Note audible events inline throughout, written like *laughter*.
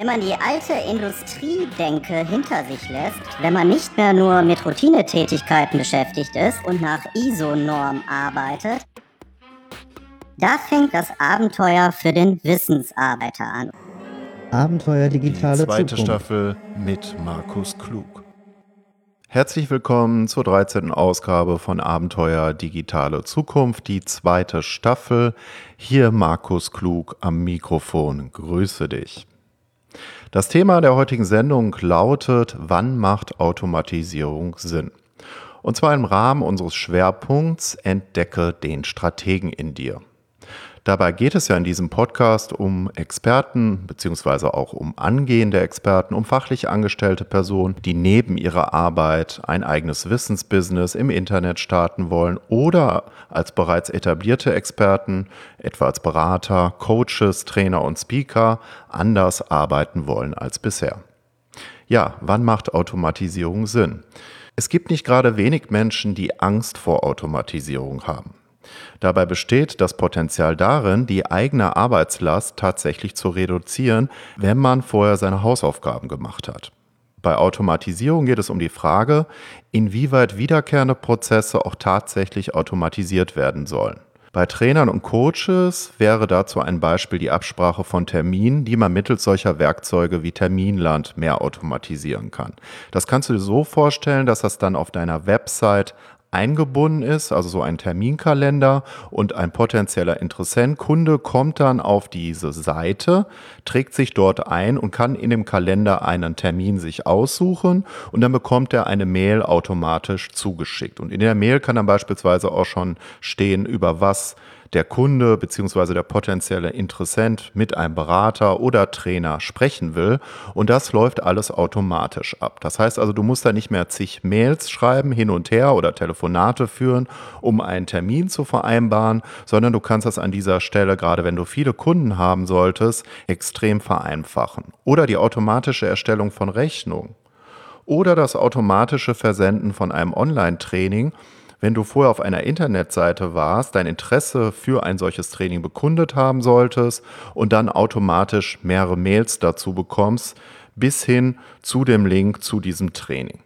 Wenn man die alte Industriedenke hinter sich lässt, wenn man nicht mehr nur mit Routinetätigkeiten beschäftigt ist und nach ISO-Norm arbeitet, da fängt das Abenteuer für den Wissensarbeiter an. Abenteuer digitale Die zweite Zukunft. Staffel mit Markus Klug. Herzlich willkommen zur 13. Ausgabe von Abenteuer Digitale Zukunft, die zweite Staffel. Hier Markus Klug am Mikrofon. Grüße dich. Das Thema der heutigen Sendung lautet, wann macht Automatisierung Sinn? Und zwar im Rahmen unseres Schwerpunkts Entdecke den Strategen in dir. Dabei geht es ja in diesem Podcast um Experten beziehungsweise auch um angehende Experten, um fachlich angestellte Personen, die neben ihrer Arbeit ein eigenes Wissensbusiness im Internet starten wollen oder als bereits etablierte Experten, etwa als Berater, Coaches, Trainer und Speaker, anders arbeiten wollen als bisher. Ja, wann macht Automatisierung Sinn? Es gibt nicht gerade wenig Menschen, die Angst vor Automatisierung haben. Dabei besteht das Potenzial darin, die eigene Arbeitslast tatsächlich zu reduzieren, wenn man vorher seine Hausaufgaben gemacht hat. Bei Automatisierung geht es um die Frage, inwieweit wiederkehrende Prozesse auch tatsächlich automatisiert werden sollen. Bei Trainern und Coaches wäre dazu ein Beispiel die Absprache von Terminen, die man mittels solcher Werkzeuge wie Terminland mehr automatisieren kann. Das kannst du dir so vorstellen, dass das dann auf deiner Website eingebunden ist, also so ein Terminkalender und ein potenzieller Interessent, Kunde kommt dann auf diese Seite, trägt sich dort ein und kann in dem Kalender einen Termin sich aussuchen und dann bekommt er eine Mail automatisch zugeschickt. Und in der Mail kann dann beispielsweise auch schon stehen, über was der Kunde bzw. der potenzielle Interessent mit einem Berater oder Trainer sprechen will. Und das läuft alles automatisch ab. Das heißt also, du musst da nicht mehr zig Mails schreiben, hin und her oder Telefonate führen, um einen Termin zu vereinbaren, sondern du kannst das an dieser Stelle, gerade wenn du viele Kunden haben solltest, extrem vereinfachen. Oder die automatische Erstellung von Rechnungen. Oder das automatische Versenden von einem Online-Training, wenn du vorher auf einer Internetseite warst, dein Interesse für ein solches Training bekundet haben solltest und dann automatisch mehrere Mails dazu bekommst, bis hin zu dem Link zu diesem Training.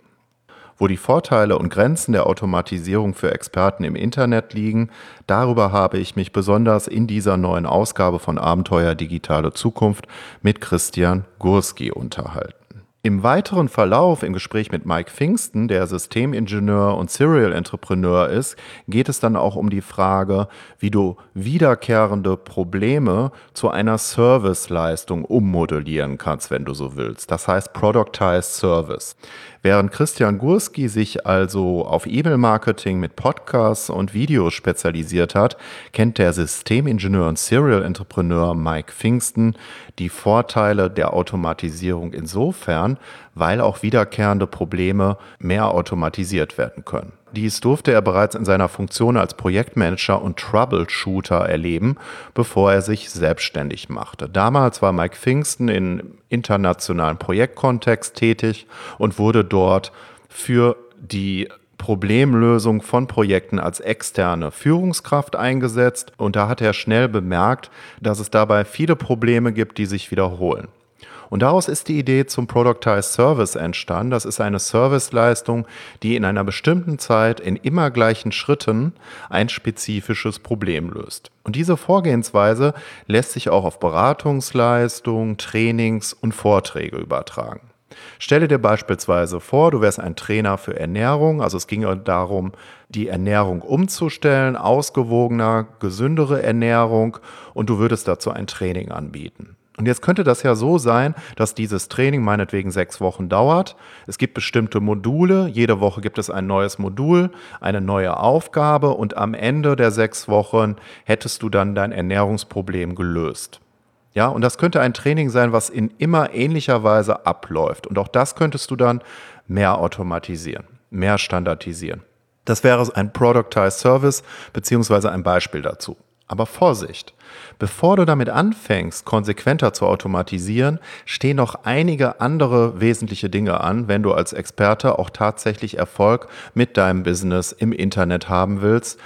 Wo die Vorteile und Grenzen der Automatisierung für Experten im Internet liegen, darüber habe ich mich besonders in dieser neuen Ausgabe von Abenteuer Digitale Zukunft mit Christian Gurski unterhalten. Im weiteren Verlauf im Gespräch mit Mike Pfingsten, der Systemingenieur und Serial Entrepreneur ist, geht es dann auch um die Frage, wie du wiederkehrende Probleme zu einer Serviceleistung ummodellieren kannst, wenn du so willst. Das heißt Productized Service. Während Christian Gurski sich also auf E-Mail-Marketing mit Podcasts und Videos spezialisiert hat, kennt der Systemingenieur und Serial Entrepreneur Mike Pfingsten die Vorteile der Automatisierung insofern, weil auch wiederkehrende Probleme mehr automatisiert werden können. Dies durfte er bereits in seiner Funktion als Projektmanager und Troubleshooter erleben, bevor er sich selbstständig machte. Damals war Mike Pfingsten im internationalen Projektkontext tätig und wurde dort für die Problemlösung von Projekten als externe Führungskraft eingesetzt und da hat er schnell bemerkt, dass es dabei viele Probleme gibt, die sich wiederholen. Und daraus ist die Idee zum Productized Service entstanden. Das ist eine Serviceleistung, die in einer bestimmten Zeit in immer gleichen Schritten ein spezifisches Problem löst. Und diese Vorgehensweise lässt sich auch auf Beratungsleistungen, Trainings und Vorträge übertragen. Stelle dir beispielsweise vor, du wärst ein Trainer für Ernährung, also es ginge darum, die Ernährung umzustellen, ausgewogener, gesündere Ernährung und du würdest dazu ein Training anbieten. Und jetzt könnte das ja so sein, dass dieses Training meinetwegen sechs Wochen dauert. Es gibt bestimmte Module. Jede Woche gibt es ein neues Modul, eine neue Aufgabe und am Ende der sechs Wochen hättest du dann dein Ernährungsproblem gelöst. Ja, und das könnte ein Training sein, was in immer ähnlicher Weise abläuft. Und auch das könntest du dann mehr automatisieren, mehr standardisieren. Das wäre ein Productized Service beziehungsweise ein Beispiel dazu. Aber Vorsicht! Bevor du damit anfängst, konsequenter zu automatisieren, stehen noch einige andere wesentliche Dinge an, wenn du als Experte auch tatsächlich Erfolg mit deinem Business im Internet haben willst,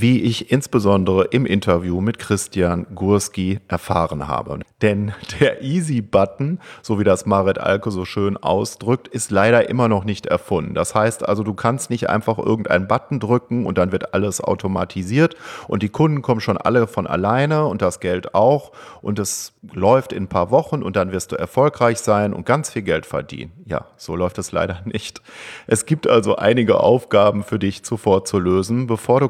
wie ich insbesondere im Interview mit Christian Gurski erfahren habe. Denn der Easy-Button, so wie das Marit Alke so schön ausdrückt, ist leider immer noch nicht erfunden. Das heißt also, du kannst nicht einfach irgendeinen Button drücken und dann wird alles automatisiert und die Kunden kommen schon alle von alleine und das Geld auch und es läuft in ein paar Wochen und dann wirst du erfolgreich sein und ganz viel Geld verdienen. Ja, so läuft es leider nicht. Es gibt also einige Aufgaben für dich zuvor zu lösen, bevor du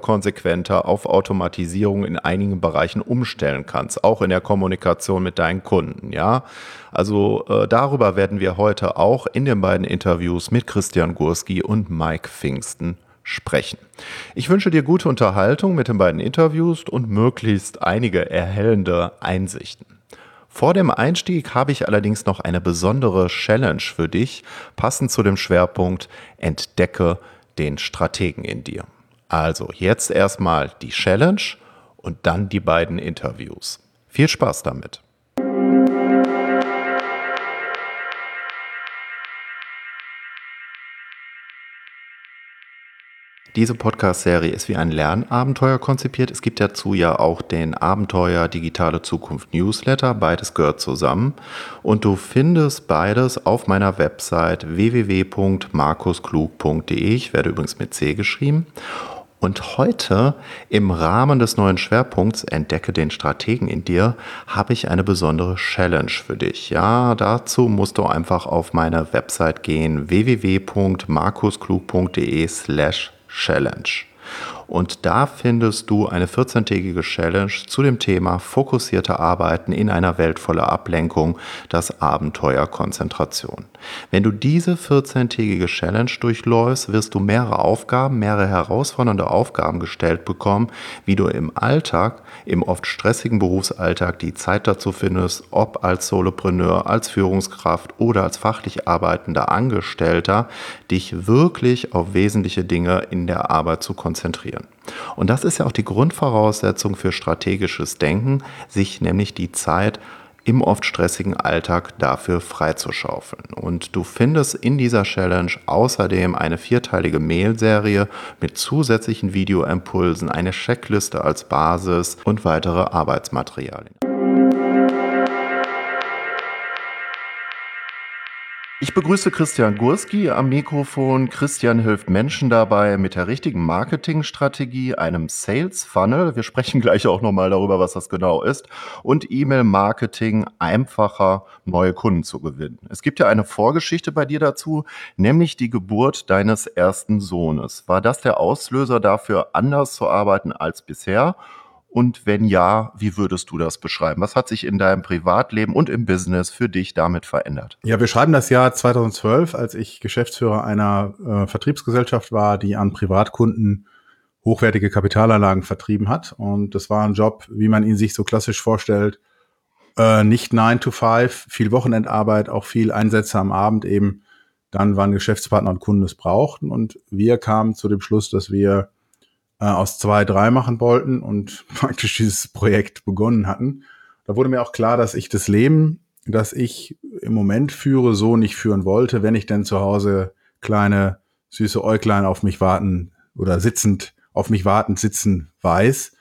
konsequenter auf Automatisierung in einigen Bereichen umstellen kannst, auch in der Kommunikation mit deinen Kunden, ja. Also äh, darüber werden wir heute auch in den beiden Interviews mit Christian Gurski und Mike Pfingsten sprechen. Ich wünsche dir gute Unterhaltung mit den beiden Interviews und möglichst einige erhellende Einsichten. Vor dem Einstieg habe ich allerdings noch eine besondere Challenge für dich, passend zu dem Schwerpunkt Entdecke den Strategen in dir. Also jetzt erstmal die Challenge und dann die beiden Interviews. Viel Spaß damit. Diese Podcast-Serie ist wie ein Lernabenteuer konzipiert. Es gibt dazu ja auch den Abenteuer Digitale Zukunft Newsletter. Beides gehört zusammen. Und du findest beides auf meiner Website www.markusklug.de. Ich werde übrigens mit C geschrieben. Und heute im Rahmen des neuen Schwerpunkts Entdecke den Strategen in dir habe ich eine besondere Challenge für dich. Ja, dazu musst du einfach auf meine Website gehen www.markusklug.de slash Challenge. Und da findest du eine 14-tägige Challenge zu dem Thema fokussierte Arbeiten in einer Welt voller Ablenkung, das Abenteuer Konzentration. Wenn du diese 14-tägige Challenge durchläufst, wirst du mehrere Aufgaben, mehrere herausfordernde Aufgaben gestellt bekommen, wie du im Alltag, im oft stressigen Berufsalltag die Zeit dazu findest, ob als Solopreneur, als Führungskraft oder als fachlich arbeitender Angestellter, dich wirklich auf wesentliche Dinge in der Arbeit zu konzentrieren. Und das ist ja auch die Grundvoraussetzung für strategisches Denken, sich nämlich die Zeit im oft stressigen Alltag dafür freizuschaufeln. Und du findest in dieser Challenge außerdem eine vierteilige Mail-Serie mit zusätzlichen Videoimpulsen, eine Checkliste als Basis und weitere Arbeitsmaterialien. Ich begrüße Christian Gurski am Mikrofon. Christian hilft Menschen dabei mit der richtigen Marketingstrategie, einem Sales Funnel. Wir sprechen gleich auch nochmal darüber, was das genau ist. Und E-Mail-Marketing einfacher neue Kunden zu gewinnen. Es gibt ja eine Vorgeschichte bei dir dazu, nämlich die Geburt deines ersten Sohnes. War das der Auslöser dafür, anders zu arbeiten als bisher? Und wenn ja, wie würdest du das beschreiben? Was hat sich in deinem Privatleben und im Business für dich damit verändert? Ja, wir schreiben das Jahr 2012, als ich Geschäftsführer einer äh, Vertriebsgesellschaft war, die an Privatkunden hochwertige Kapitalanlagen vertrieben hat. Und das war ein Job, wie man ihn sich so klassisch vorstellt. Äh, nicht 9 to 5, viel Wochenendarbeit, auch viel Einsätze am Abend eben. Dann waren Geschäftspartner und Kunden es brauchten. Und wir kamen zu dem Schluss, dass wir äh, aus zwei, drei machen wollten und *laughs* praktisch dieses Projekt begonnen hatten. Da wurde mir auch klar, dass ich das Leben, das ich im Moment führe, so nicht führen wollte, wenn ich denn zu Hause kleine, süße Äuglein auf mich warten oder sitzend, auf mich wartend sitzen weiß.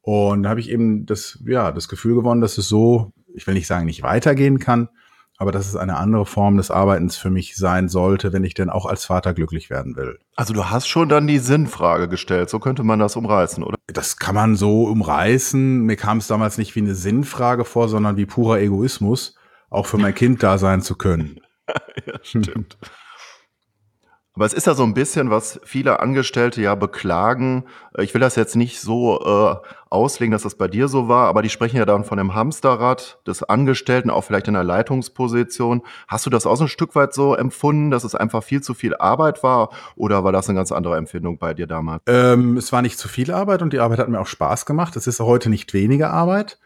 Und da habe ich eben das, ja, das Gefühl gewonnen, dass es so, ich will nicht sagen, nicht weitergehen kann, aber dass es eine andere Form des Arbeitens für mich sein sollte, wenn ich denn auch als Vater glücklich werden will. Also du hast schon dann die Sinnfrage gestellt, so könnte man das umreißen, oder? Das kann man so umreißen. Mir kam es damals nicht wie eine Sinnfrage vor, sondern wie purer Egoismus, auch für mein Kind da sein zu können. *laughs* ja, stimmt. Aber es ist ja so ein bisschen, was viele Angestellte ja beklagen. Ich will das jetzt nicht so äh, auslegen, dass das bei dir so war, aber die sprechen ja dann von dem Hamsterrad des Angestellten, auch vielleicht in der Leitungsposition. Hast du das auch so ein Stück weit so empfunden, dass es einfach viel zu viel Arbeit war oder war das eine ganz andere Empfindung bei dir damals? Ähm, es war nicht zu viel Arbeit und die Arbeit hat mir auch Spaß gemacht. Es ist heute nicht weniger Arbeit.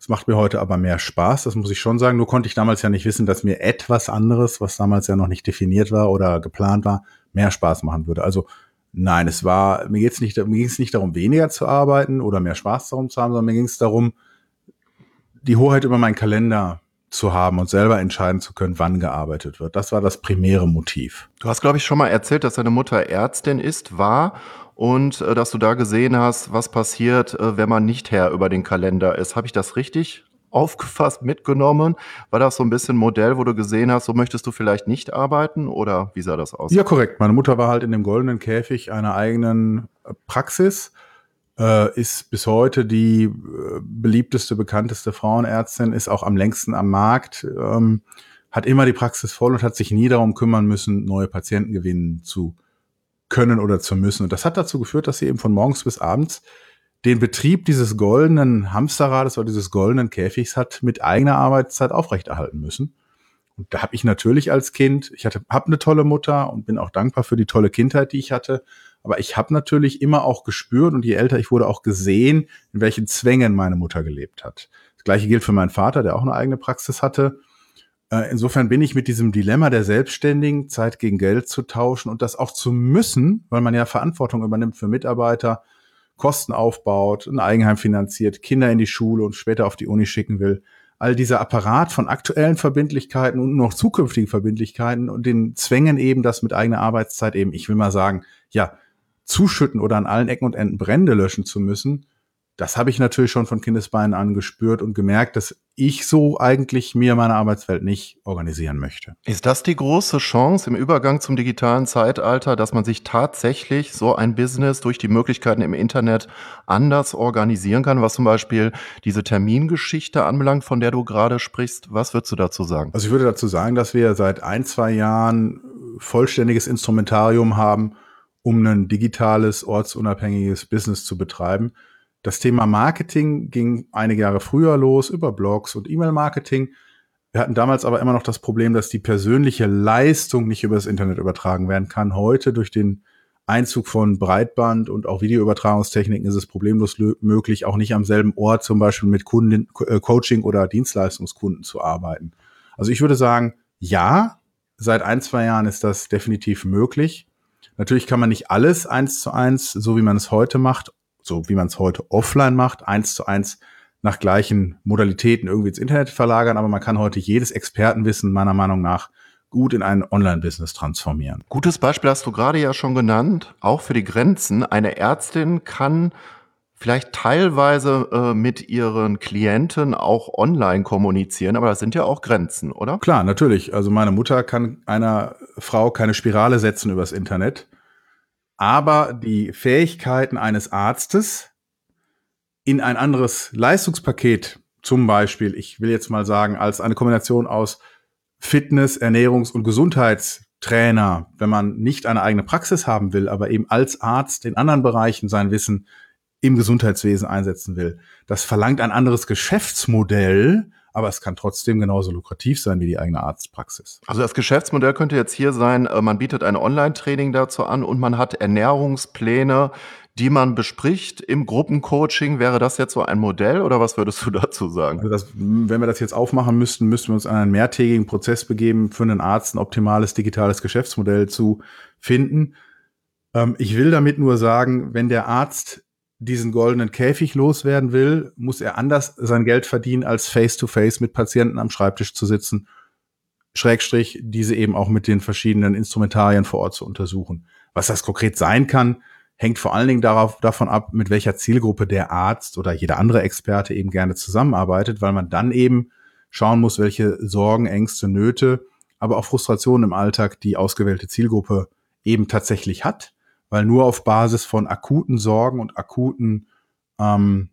Es macht mir heute aber mehr Spaß, das muss ich schon sagen. Nur konnte ich damals ja nicht wissen, dass mir etwas anderes, was damals ja noch nicht definiert war oder geplant war, mehr Spaß machen würde. Also nein, es war, mir mir ging es nicht darum, weniger zu arbeiten oder mehr Spaß darum zu haben, sondern mir ging es darum, die Hoheit über meinen Kalender zu haben und selber entscheiden zu können, wann gearbeitet wird. Das war das primäre Motiv. Du hast, glaube ich, schon mal erzählt, dass deine Mutter Ärztin ist, war und äh, dass du da gesehen hast, was passiert, äh, wenn man nicht Herr über den Kalender ist. Habe ich das richtig aufgefasst, mitgenommen? War das so ein bisschen Modell, wo du gesehen hast, so möchtest du vielleicht nicht arbeiten oder wie sah das aus? Ja, korrekt. Meine Mutter war halt in dem goldenen Käfig einer eigenen Praxis äh, ist bis heute die äh, beliebteste, bekannteste Frauenärztin, ist auch am längsten am Markt, ähm, hat immer die Praxis voll und hat sich nie darum kümmern müssen, neue Patienten gewinnen zu können oder zu müssen. Und das hat dazu geführt, dass sie eben von morgens bis abends den Betrieb dieses goldenen Hamsterrades oder dieses goldenen Käfigs hat mit eigener Arbeitszeit aufrechterhalten müssen. Und da habe ich natürlich als Kind, ich hatte, habe eine tolle Mutter und bin auch dankbar für die tolle Kindheit, die ich hatte. Aber ich habe natürlich immer auch gespürt und je älter ich wurde, auch gesehen, in welchen Zwängen meine Mutter gelebt hat. Das gleiche gilt für meinen Vater, der auch eine eigene Praxis hatte. Äh, insofern bin ich mit diesem Dilemma der Selbstständigen, Zeit gegen Geld zu tauschen und das auch zu müssen, weil man ja Verantwortung übernimmt für Mitarbeiter, Kosten aufbaut, ein Eigenheim finanziert, Kinder in die Schule und später auf die Uni schicken will. All dieser Apparat von aktuellen Verbindlichkeiten und noch zukünftigen Verbindlichkeiten und den Zwängen eben, das mit eigener Arbeitszeit eben, ich will mal sagen, ja, zuschütten oder an allen Ecken und Enden Brände löschen zu müssen, das habe ich natürlich schon von Kindesbeinen an gespürt und gemerkt, dass ich so eigentlich mir meine Arbeitswelt nicht organisieren möchte. Ist das die große Chance im Übergang zum digitalen Zeitalter, dass man sich tatsächlich so ein Business durch die Möglichkeiten im Internet anders organisieren kann, was zum Beispiel diese Termingeschichte anbelangt, von der du gerade sprichst? Was würdest du dazu sagen? Also ich würde dazu sagen, dass wir seit ein, zwei Jahren vollständiges Instrumentarium haben, um ein digitales, ortsunabhängiges Business zu betreiben. Das Thema Marketing ging einige Jahre früher los über Blogs und E-Mail-Marketing. Wir hatten damals aber immer noch das Problem, dass die persönliche Leistung nicht über das Internet übertragen werden kann. Heute durch den Einzug von Breitband und auch Videoübertragungstechniken ist es problemlos möglich, auch nicht am selben Ort zum Beispiel mit Kunden, äh, Coaching oder Dienstleistungskunden zu arbeiten. Also ich würde sagen, ja, seit ein, zwei Jahren ist das definitiv möglich. Natürlich kann man nicht alles eins zu eins, so wie man es heute macht, so wie man es heute offline macht, eins zu eins nach gleichen Modalitäten irgendwie ins Internet verlagern, aber man kann heute jedes Expertenwissen meiner Meinung nach gut in ein Online-Business transformieren. Gutes Beispiel hast du gerade ja schon genannt, auch für die Grenzen. Eine Ärztin kann vielleicht teilweise äh, mit ihren Klienten auch online kommunizieren, aber das sind ja auch Grenzen, oder? Klar, natürlich. Also meine Mutter kann einer Frau keine Spirale setzen übers Internet, aber die Fähigkeiten eines Arztes in ein anderes Leistungspaket, zum Beispiel, ich will jetzt mal sagen, als eine Kombination aus Fitness, Ernährungs- und Gesundheitstrainer, wenn man nicht eine eigene Praxis haben will, aber eben als Arzt in anderen Bereichen sein Wissen im Gesundheitswesen einsetzen will. Das verlangt ein anderes Geschäftsmodell, aber es kann trotzdem genauso lukrativ sein wie die eigene Arztpraxis. Also das Geschäftsmodell könnte jetzt hier sein, äh, man bietet ein Online-Training dazu an und man hat Ernährungspläne, die man bespricht im Gruppencoaching. Wäre das jetzt so ein Modell oder was würdest du *laughs* dazu sagen? Also das, wenn wir das jetzt aufmachen müssten, müssten wir uns an einen mehrtägigen Prozess begeben, für einen Arzt ein optimales digitales Geschäftsmodell zu finden. Ähm, ich will damit nur sagen, wenn der Arzt diesen goldenen Käfig loswerden will, muss er anders sein Geld verdienen, als face-to-face -face mit Patienten am Schreibtisch zu sitzen, Schrägstrich, diese eben auch mit den verschiedenen Instrumentarien vor Ort zu untersuchen. Was das konkret sein kann, hängt vor allen Dingen darauf, davon ab, mit welcher Zielgruppe der Arzt oder jeder andere Experte eben gerne zusammenarbeitet, weil man dann eben schauen muss, welche Sorgen, Ängste, Nöte, aber auch Frustrationen im Alltag die ausgewählte Zielgruppe eben tatsächlich hat weil nur auf Basis von akuten Sorgen und akuten ähm,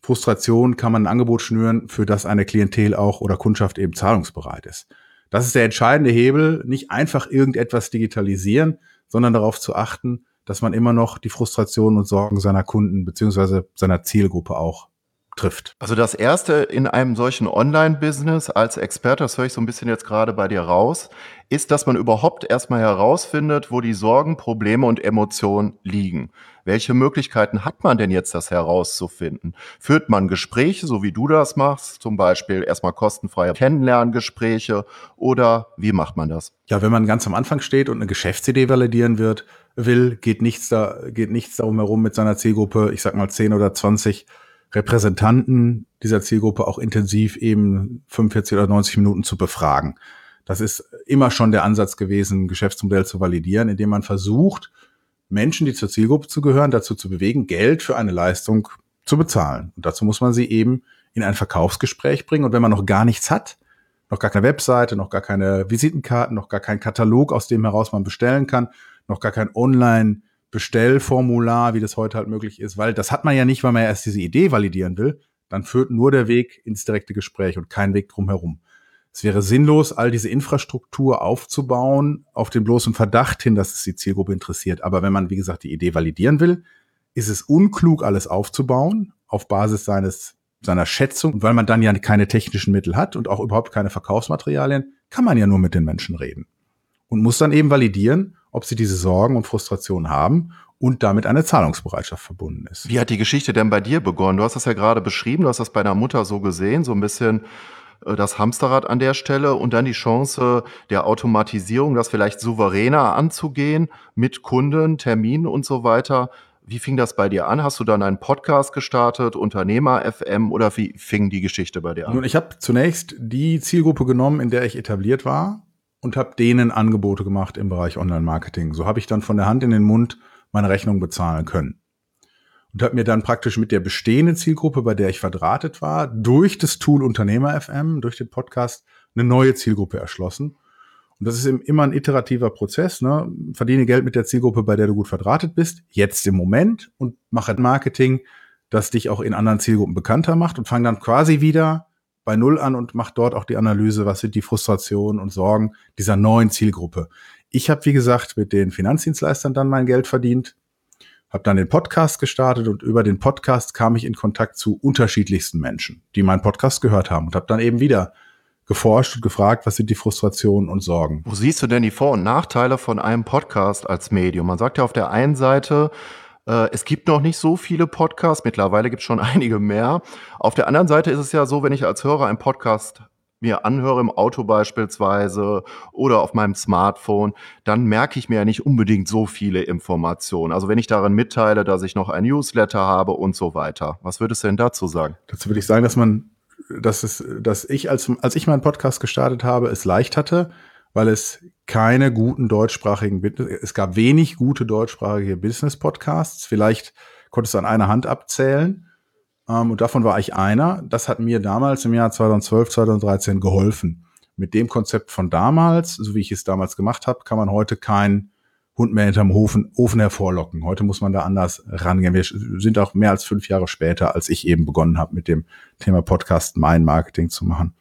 Frustrationen kann man ein Angebot schnüren, für das eine Klientel auch oder Kundschaft eben zahlungsbereit ist. Das ist der entscheidende Hebel, nicht einfach irgendetwas digitalisieren, sondern darauf zu achten, dass man immer noch die Frustrationen und Sorgen seiner Kunden beziehungsweise seiner Zielgruppe auch trifft. Also das erste in einem solchen Online-Business als Experte, das höre ich so ein bisschen jetzt gerade bei dir raus, ist, dass man überhaupt erstmal herausfindet, wo die Sorgen, Probleme und Emotionen liegen. Welche Möglichkeiten hat man denn jetzt, das herauszufinden? Führt man Gespräche, so wie du das machst, zum Beispiel erstmal kostenfreie Kennenlerngespräche oder wie macht man das? Ja, wenn man ganz am Anfang steht und eine Geschäftsidee validieren wird, will, geht nichts da, geht nichts darum herum mit seiner Zielgruppe, ich sag mal 10 oder 20 Repräsentanten dieser Zielgruppe auch intensiv eben 45 oder 90 Minuten zu befragen. Das ist immer schon der Ansatz gewesen, ein Geschäftsmodell zu validieren, indem man versucht, Menschen, die zur Zielgruppe zu gehören, dazu zu bewegen, Geld für eine Leistung zu bezahlen. Und dazu muss man sie eben in ein Verkaufsgespräch bringen. Und wenn man noch gar nichts hat, noch gar keine Webseite, noch gar keine Visitenkarten, noch gar keinen Katalog, aus dem heraus man bestellen kann, noch gar kein Online-Bestellformular, wie das heute halt möglich ist, weil das hat man ja nicht, weil man ja erst diese Idee validieren will, dann führt nur der Weg ins direkte Gespräch und kein Weg drumherum. Es wäre sinnlos, all diese Infrastruktur aufzubauen auf den bloßen Verdacht hin, dass es die Zielgruppe interessiert. Aber wenn man, wie gesagt, die Idee validieren will, ist es unklug, alles aufzubauen auf Basis seines seiner Schätzung. Und weil man dann ja keine technischen Mittel hat und auch überhaupt keine Verkaufsmaterialien, kann man ja nur mit den Menschen reden. Und muss dann eben validieren, ob sie diese Sorgen und Frustrationen haben und damit eine Zahlungsbereitschaft verbunden ist. Wie hat die Geschichte denn bei dir begonnen? Du hast das ja gerade beschrieben, du hast das bei deiner Mutter so gesehen, so ein bisschen das Hamsterrad an der Stelle und dann die Chance der Automatisierung, das vielleicht souveräner anzugehen mit Kunden, Terminen und so weiter. Wie fing das bei dir an? Hast du dann einen Podcast gestartet, Unternehmer FM oder wie fing die Geschichte bei dir an? Nun, ich habe zunächst die Zielgruppe genommen, in der ich etabliert war und habe denen Angebote gemacht im Bereich Online-Marketing. So habe ich dann von der Hand in den Mund meine Rechnung bezahlen können. Und habe mir dann praktisch mit der bestehenden Zielgruppe, bei der ich verdrahtet war, durch das Tool Unternehmer FM, durch den Podcast, eine neue Zielgruppe erschlossen und das ist immer ein iterativer Prozess. Ne? Verdiene Geld mit der Zielgruppe, bei der du gut verdrahtet bist, jetzt im Moment und mache Marketing, das dich auch in anderen Zielgruppen bekannter macht und fang dann quasi wieder bei Null an und mach dort auch die Analyse, was sind die Frustrationen und Sorgen dieser neuen Zielgruppe. Ich habe, wie gesagt, mit den Finanzdienstleistern dann mein Geld verdient, habe dann den Podcast gestartet und über den Podcast kam ich in Kontakt zu unterschiedlichsten Menschen, die meinen Podcast gehört haben und habe dann eben wieder geforscht und gefragt, was sind die Frustrationen und Sorgen. Wo siehst du denn die Vor- und Nachteile von einem Podcast als Medium? Man sagt ja auf der einen Seite, äh, es gibt noch nicht so viele Podcasts, mittlerweile gibt es schon *laughs* einige mehr. Auf der anderen Seite ist es ja so, wenn ich als Hörer einen Podcast mir anhöre im Auto beispielsweise oder auf meinem Smartphone, dann merke ich mir ja nicht unbedingt so viele Informationen. Also wenn ich darin mitteile, dass ich noch ein Newsletter habe und so weiter. Was würdest du denn dazu sagen? Dazu würde ich sagen, dass man dass es, dass ich als, als ich meinen Podcast gestartet habe, es leicht hatte, weil es keine guten deutschsprachigen, es gab wenig gute deutschsprachige Business Podcasts. Vielleicht konntest du an einer Hand abzählen. Ähm, und davon war ich einer. Das hat mir damals im Jahr 2012, 2013 geholfen. Mit dem Konzept von damals, so wie ich es damals gemacht habe, kann man heute kein Hund mehr hinterm Ofen, Ofen hervorlocken. Heute muss man da anders rangehen. Wir sind auch mehr als fünf Jahre später, als ich eben begonnen habe, mit dem Thema Podcast mein Marketing zu machen.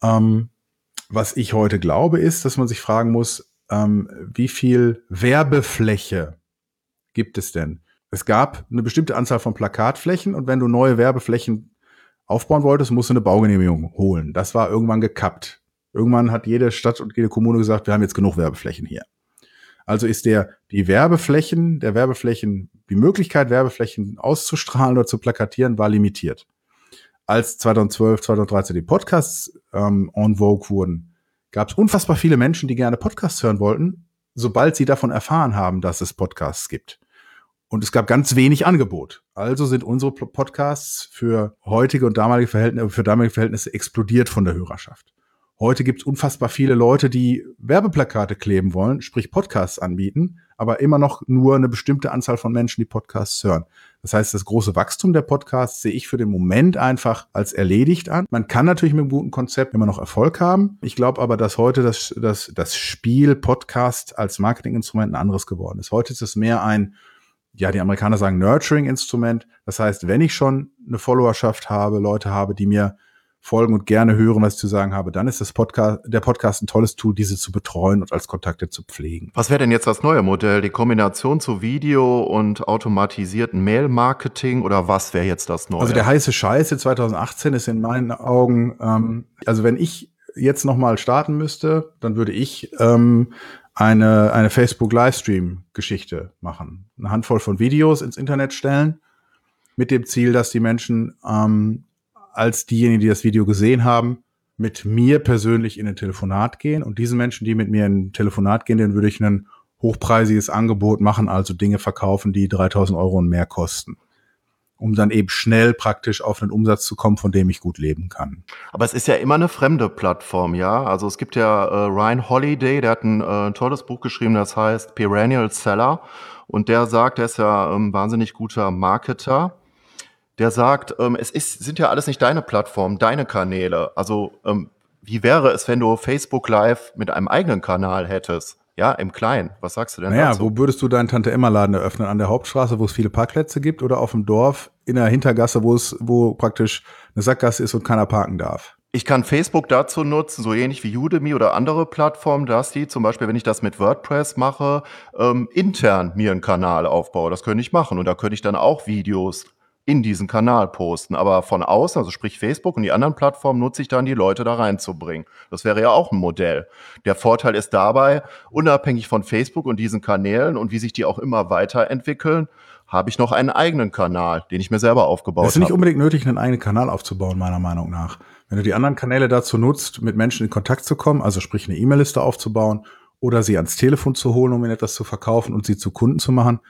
Ähm, was ich heute glaube, ist, dass man sich fragen muss, ähm, wie viel Werbefläche gibt es denn? Es gab eine bestimmte Anzahl von Plakatflächen und wenn du neue Werbeflächen aufbauen wolltest, musst du eine Baugenehmigung holen. Das war irgendwann gekappt. Irgendwann hat jede Stadt und jede Kommune gesagt, wir haben jetzt genug Werbeflächen hier. Also ist der, die Werbeflächen, der Werbeflächen, die Möglichkeit, Werbeflächen auszustrahlen oder zu plakatieren, war limitiert. Als 2012, 2013 die Podcasts ähm, en vogue wurden, gab es unfassbar viele Menschen, die gerne Podcasts hören wollten, sobald sie davon erfahren haben, dass es Podcasts gibt. Und es gab ganz wenig Angebot. Also sind unsere Podcasts für heutige und damalige Verhältnisse, für damalige Verhältnisse explodiert von der Hörerschaft. Heute gibt es unfassbar viele Leute, die Werbeplakate kleben wollen, sprich Podcasts anbieten, aber immer noch nur eine bestimmte Anzahl von Menschen, die Podcasts hören. Das heißt, das große Wachstum der Podcasts sehe ich für den Moment einfach als erledigt an. Man kann natürlich mit einem guten Konzept immer noch Erfolg haben. Ich glaube aber, dass heute das, das, das Spiel Podcast als Marketinginstrument ein anderes geworden ist. Heute ist es mehr ein, ja, die Amerikaner sagen Nurturing-Instrument. Das heißt, wenn ich schon eine Followerschaft habe, Leute habe, die mir folgen und gerne hören, was ich zu sagen habe, dann ist das Podcast, der Podcast ein tolles Tool, diese zu betreuen und als Kontakte zu pflegen. Was wäre denn jetzt das neue Modell? Die Kombination zu Video und automatisierten Mail-Marketing oder was wäre jetzt das neue? Also der heiße Scheiß 2018 ist in meinen Augen, ähm, also wenn ich jetzt nochmal starten müsste, dann würde ich ähm, eine, eine Facebook Livestream Geschichte machen. Eine Handvoll von Videos ins Internet stellen mit dem Ziel, dass die Menschen ähm, als diejenigen, die das Video gesehen haben, mit mir persönlich in ein Telefonat gehen. Und diese Menschen, die mit mir in ein Telefonat gehen, denen würde ich ein hochpreisiges Angebot machen, also Dinge verkaufen, die 3000 Euro und mehr kosten. Um dann eben schnell praktisch auf einen Umsatz zu kommen, von dem ich gut leben kann. Aber es ist ja immer eine fremde Plattform, ja. Also es gibt ja äh, Ryan Holiday, der hat ein, äh, tolles Buch geschrieben, das heißt Perennial Seller. Und der sagt, er ist ja ein ähm, wahnsinnig guter Marketer. Der sagt, ähm, es ist, sind ja alles nicht deine Plattformen, deine Kanäle. Also ähm, wie wäre es, wenn du Facebook Live mit einem eigenen Kanal hättest? Ja, im Kleinen. Was sagst du denn naja, dazu? wo würdest du deinen Tante-Emma-Laden eröffnen? An der Hauptstraße, wo es viele Parkplätze gibt oder auf dem Dorf in der Hintergasse, wo es, wo praktisch eine Sackgasse ist und keiner parken darf? Ich kann Facebook dazu nutzen, so ähnlich wie Udemy oder andere Plattformen, dass die zum Beispiel, wenn ich das mit WordPress mache, ähm, intern mir einen Kanal aufbaue. Das könnte ich machen und da könnte ich dann auch Videos in diesen Kanal posten. Aber von außen, also sprich Facebook und die anderen Plattformen, nutze ich dann, die Leute da reinzubringen. Das wäre ja auch ein Modell. Der Vorteil ist dabei, unabhängig von Facebook und diesen Kanälen und wie sich die auch immer weiterentwickeln, habe ich noch einen eigenen Kanal, den ich mir selber aufgebaut habe. Es ist nicht unbedingt nötig, einen eigenen Kanal aufzubauen, meiner Meinung nach. Wenn du die anderen Kanäle dazu nutzt, mit Menschen in Kontakt zu kommen, also sprich eine E-Mail-Liste aufzubauen oder sie ans Telefon zu holen, um ihnen etwas zu verkaufen und sie zu Kunden zu machen,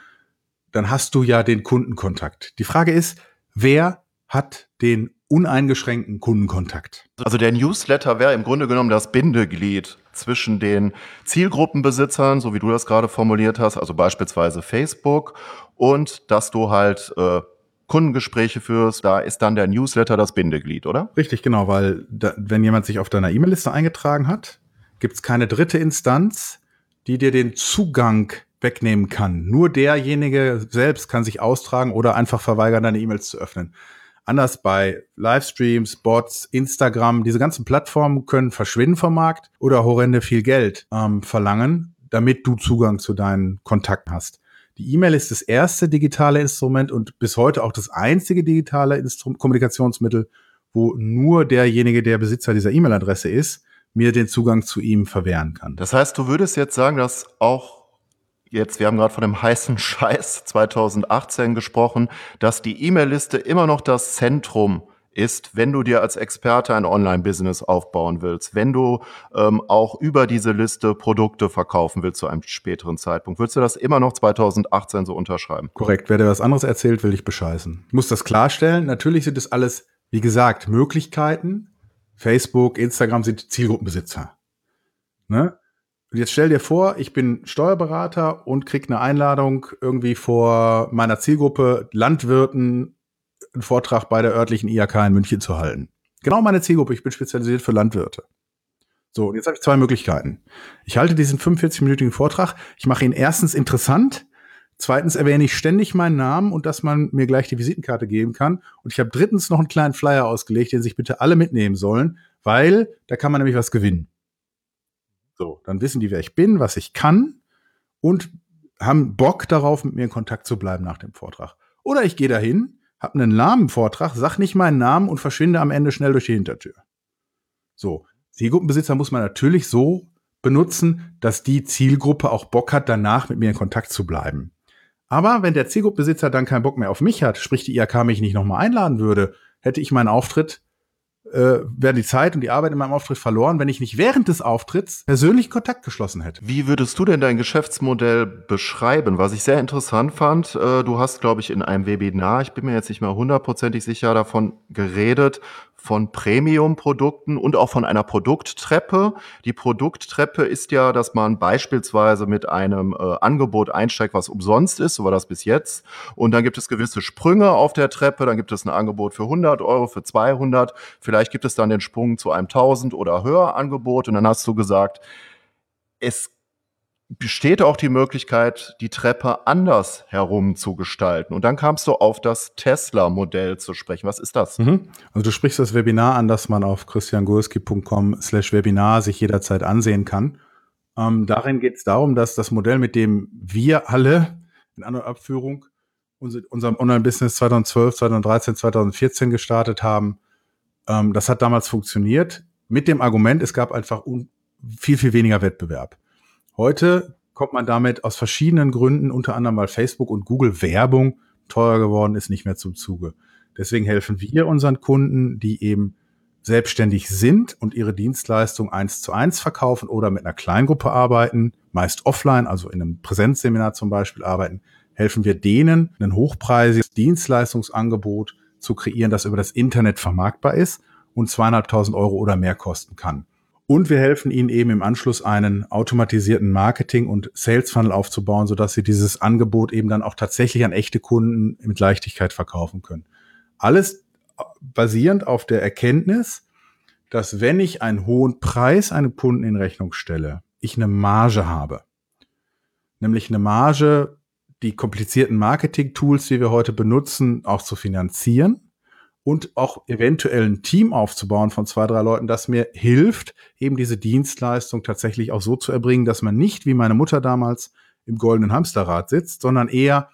dann hast du ja den Kundenkontakt. Die Frage ist, wer hat den uneingeschränkten Kundenkontakt? Also der Newsletter wäre im Grunde genommen das Bindeglied zwischen den Zielgruppenbesitzern, so wie du das gerade formuliert hast, also beispielsweise Facebook, und dass du halt äh, Kundengespräche führst, da ist dann der Newsletter das Bindeglied, oder? Richtig, genau, weil da, wenn jemand sich auf deiner E-Mail-Liste eingetragen hat, gibt es keine dritte Instanz, die dir den Zugang wegnehmen kann. Nur derjenige selbst kann sich austragen oder einfach verweigern, deine E-Mails zu öffnen. Anders bei Livestreams, Bots, Instagram, diese ganzen Plattformen können verschwinden vom Markt oder horrende viel Geld ähm, verlangen, damit du Zugang zu deinen Kontakten hast. Die E-Mail ist das erste digitale Instrument und bis heute auch das einzige digitale Instru Kommunikationsmittel, wo nur derjenige, der Besitzer dieser E-Mail-Adresse ist, mir den Zugang zu ihm verwehren kann. Das heißt, du würdest jetzt sagen, dass auch jetzt, wir haben gerade von dem heißen *laughs* Scheiß 2018 gesprochen, dass die E-Mail-Liste immer noch das Zentrum ist, wenn du dir als Experte ein Online-Business aufbauen willst, wenn du ähm, auch über diese Liste Produkte verkaufen willst zu einem späteren Zeitpunkt. Würdest du das immer noch 2018 so unterschreiben? Korrekt. Wer dir was anderes erzählt, will ich bescheißen. Ich muss das klarstellen. Natürlich sind es alles, wie gesagt, Möglichkeiten. Facebook, Instagram sind Zielgruppenbesitzer. Ne? Und jetzt stell dir vor, ich bin Steuerberater und krieg eine Einladung irgendwie vor meiner Zielgruppe Landwirten einen Vortrag bei der örtlichen IAK in München zu halten. Genau meine Zielgruppe, ich bin spezialisiert für Landwirte. So, und jetzt habe ich zwei Möglichkeiten. Ich halte diesen 45-minütigen Vortrag, ich mache ihn erstens interessant, zweitens erwähne ich ständig meinen Namen und dass man mir gleich die Visitenkarte geben kann. Und ich habe drittens noch einen kleinen Flyer ausgelegt, den sich bitte alle mitnehmen sollen, weil da kann man nämlich was gewinnen. So, dann wissen die, wer ich bin, was ich kann und haben Bock darauf, mit mir in Kontakt zu bleiben nach dem Vortrag. Oder ich gehe dahin, habe einen Namenvortrag, sag nicht meinen Namen und verschwinde am Ende schnell durch die Hintertür. So, Zielgruppenbesitzer muss man natürlich so benutzen, dass die Zielgruppe auch Bock hat, danach mit mir in Kontakt zu bleiben. Aber wenn der Zielgruppenbesitzer dann keinen Bock mehr auf mich hat, sprich die IAK mich nicht nochmal einladen würde, hätte ich meinen Auftritt äh, wäre die Zeit und die Arbeit in meinem Auftritt verloren, wenn ich nicht während des Auftritts persönlich Kontakt geschlossen hätte. Wie würdest du denn dein Geschäftsmodell beschreiben? Was ich sehr interessant fand, äh, du hast, glaube ich, in einem Webinar, ich bin mir jetzt nicht mehr hundertprozentig sicher, davon geredet, von Premium-Produkten und auch von einer Produkttreppe. Die Produkttreppe ist ja, dass man beispielsweise mit einem äh, Angebot einsteigt, was umsonst ist, so war das bis jetzt. Und dann gibt es gewisse Sprünge auf der Treppe. Dann gibt es ein Angebot für 100 Euro, für 200. Vielleicht gibt es dann den Sprung zu einem 1000 oder höher Angebot. Und dann hast du gesagt, es besteht auch die Möglichkeit, die Treppe anders herum zu gestalten. Und dann kamst du auf das Tesla-Modell zu sprechen. Was ist das? Mhm. Also du sprichst das Webinar an, das man auf christiangurski.com slash Webinar sich jederzeit ansehen kann. Ähm, darin geht es darum, dass das Modell, mit dem wir alle in anderer Abführung unserem Online-Business 2012, 2013, 2014 gestartet haben, ähm, das hat damals funktioniert. Mit dem Argument, es gab einfach viel, viel weniger Wettbewerb. Heute kommt man damit aus verschiedenen Gründen, unter anderem weil Facebook und Google Werbung teuer geworden ist, nicht mehr zum Zuge. Deswegen helfen wir unseren Kunden, die eben selbstständig sind und ihre Dienstleistung eins zu eins verkaufen oder mit einer Kleingruppe arbeiten, meist offline, also in einem Präsenzseminar zum Beispiel arbeiten, helfen wir denen, ein hochpreisiges Dienstleistungsangebot zu kreieren, das über das Internet vermarktbar ist und zweieinhalbtausend Euro oder mehr kosten kann. Und wir helfen ihnen eben im Anschluss einen automatisierten Marketing- und Sales-Funnel aufzubauen, sodass sie dieses Angebot eben dann auch tatsächlich an echte Kunden mit Leichtigkeit verkaufen können. Alles basierend auf der Erkenntnis, dass wenn ich einen hohen Preis einem Kunden in Rechnung stelle, ich eine Marge habe. Nämlich eine Marge, die komplizierten Marketing-Tools, die wir heute benutzen, auch zu finanzieren und auch eventuell ein Team aufzubauen von zwei, drei Leuten, das mir hilft, eben diese Dienstleistung tatsächlich auch so zu erbringen, dass man nicht wie meine Mutter damals im goldenen Hamsterrad sitzt, sondern eher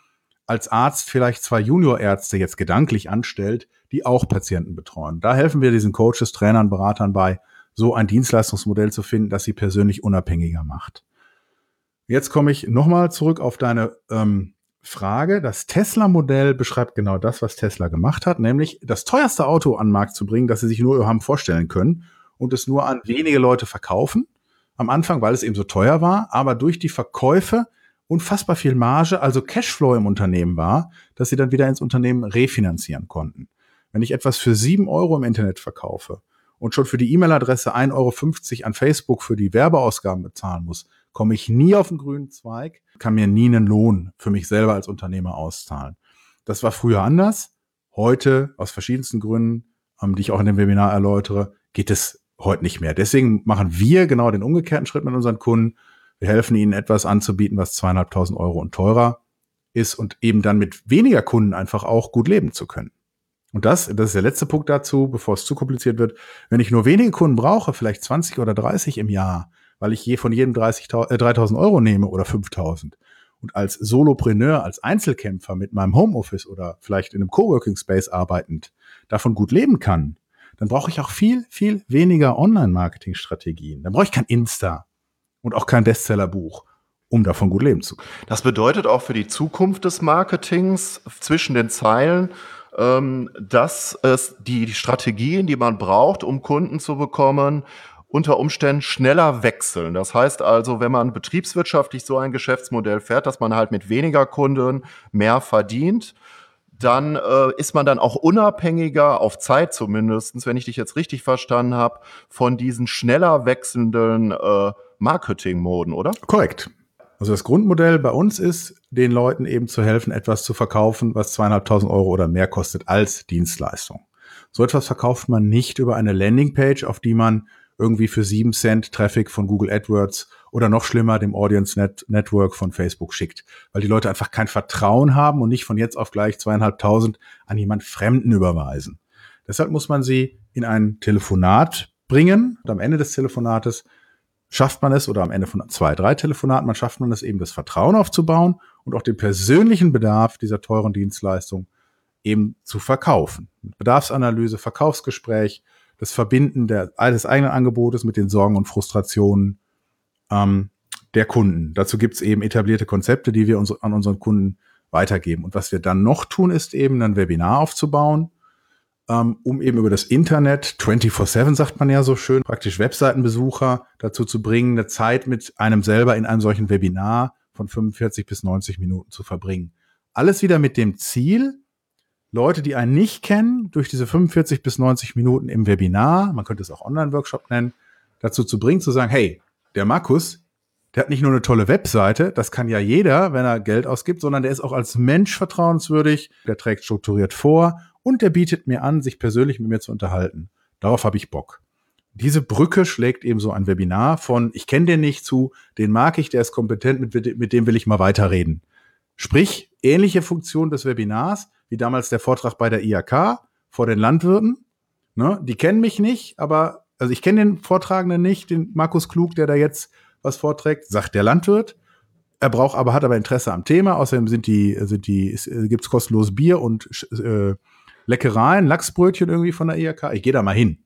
als Arzt vielleicht zwei Juniorärzte jetzt gedanklich anstellt, die auch Patienten betreuen. Da helfen wir diesen Coaches, Trainern, Beratern bei, so ein Dienstleistungsmodell zu finden, das sie persönlich unabhängiger macht. Jetzt komme ich nochmal zurück auf deine ähm, Frage. Das Tesla-Modell beschreibt genau das, was Tesla gemacht hat, nämlich das teuerste Auto an den Markt zu bringen, das sie sich nur haben vorstellen können und es nur an wenige Leute verkaufen. Am Anfang, weil es eben so teuer war, aber durch die Verkäufe unfassbar viel Marge, also Cashflow im Unternehmen war, dass sie dann wieder ins Unternehmen refinanzieren konnten. Wenn ich etwas für sieben Euro im Internet verkaufe und schon für die E-Mail-Adresse 1,50 Euro an Facebook für die Werbeausgaben bezahlen muss, komme ich nie auf den grünen Zweig, kann mir nie einen Lohn für mich selber als Unternehmer auszahlen. Das war früher anders. Heute, aus verschiedensten Gründen, ähm, die ich auch in dem Webinar erläutere, geht es heute nicht mehr. Deswegen machen wir genau den umgekehrten Schritt mit unseren Kunden. Wir helfen ihnen etwas anzubieten, was zweieinhalbtausend Euro und teurer ist und eben dann mit weniger Kunden einfach auch gut leben zu können. Und das, das ist der letzte Punkt dazu, bevor es zu kompliziert wird. Wenn ich nur wenige Kunden brauche, vielleicht 20 oder 30 im Jahr, weil ich je von jedem 30, äh, 3000 Euro nehme oder 5000. Und als Solopreneur, als Einzelkämpfer mit meinem Homeoffice oder vielleicht in einem Coworking Space arbeitend davon gut leben kann, dann brauche ich auch viel, viel weniger Online-Marketing-Strategien. Dann brauche ich kein Insta und auch kein Bestsellerbuch, um davon gut leben zu können. Das bedeutet auch für die Zukunft des Marketings zwischen den Zeilen, ähm, dass es die Strategien, die man braucht, um Kunden zu bekommen, unter Umständen schneller wechseln. Das heißt also, wenn man betriebswirtschaftlich so ein Geschäftsmodell fährt, dass man halt mit weniger Kunden mehr verdient, dann äh, ist man dann auch unabhängiger, auf Zeit zumindestens, wenn ich dich jetzt richtig verstanden habe, von diesen schneller wechselnden äh, Marketingmoden, oder? Korrekt. Also das Grundmodell bei uns ist, den Leuten eben zu helfen, etwas zu verkaufen, was zweieinhalbtausend Euro oder mehr kostet als Dienstleistung. So etwas verkauft man nicht über eine Landingpage, auf die man irgendwie für sieben Cent Traffic von Google AdWords oder noch schlimmer dem Audience Net Network von Facebook schickt, weil die Leute einfach kein Vertrauen haben und nicht von jetzt auf gleich zweieinhalbtausend an jemand Fremden überweisen. Deshalb muss man sie in ein Telefonat bringen und am Ende des Telefonates schafft man es oder am Ende von zwei, drei Telefonaten, man schafft man es eben das Vertrauen aufzubauen und auch den persönlichen Bedarf dieser teuren Dienstleistung eben zu verkaufen. Bedarfsanalyse, Verkaufsgespräch, das Verbinden der, des eigenen Angebotes mit den Sorgen und Frustrationen ähm, der Kunden. Dazu gibt es eben etablierte Konzepte, die wir uns an unseren Kunden weitergeben. Und was wir dann noch tun, ist eben ein Webinar aufzubauen, ähm, um eben über das Internet, 24-7 sagt man ja so schön, praktisch Webseitenbesucher dazu zu bringen, eine Zeit mit einem selber in einem solchen Webinar von 45 bis 90 Minuten zu verbringen. Alles wieder mit dem Ziel, Leute, die einen nicht kennen, durch diese 45 bis 90 Minuten im Webinar, man könnte es auch Online-Workshop nennen, dazu zu bringen, zu sagen, hey, der Markus, der hat nicht nur eine tolle Webseite, das kann ja jeder, wenn er Geld ausgibt, sondern der ist auch als Mensch vertrauenswürdig, der trägt strukturiert vor und der bietet mir an, sich persönlich mit mir zu unterhalten. Darauf habe ich Bock. Diese Brücke schlägt eben so ein Webinar von, ich kenne den nicht zu, den mag ich, der ist kompetent, mit, mit dem will ich mal weiterreden. Sprich, ähnliche Funktion des Webinars, wie damals der Vortrag bei der IAK vor den Landwirten. Ne? Die kennen mich nicht, aber also ich kenne den Vortragenden nicht, den Markus Klug, der da jetzt was vorträgt, sagt der Landwirt. Er braucht aber, hat aber Interesse am Thema. Außerdem sind die, sind die, äh, gibt's kostenlos Bier und äh, Leckereien, Lachsbrötchen irgendwie von der IAK. Ich gehe da mal hin.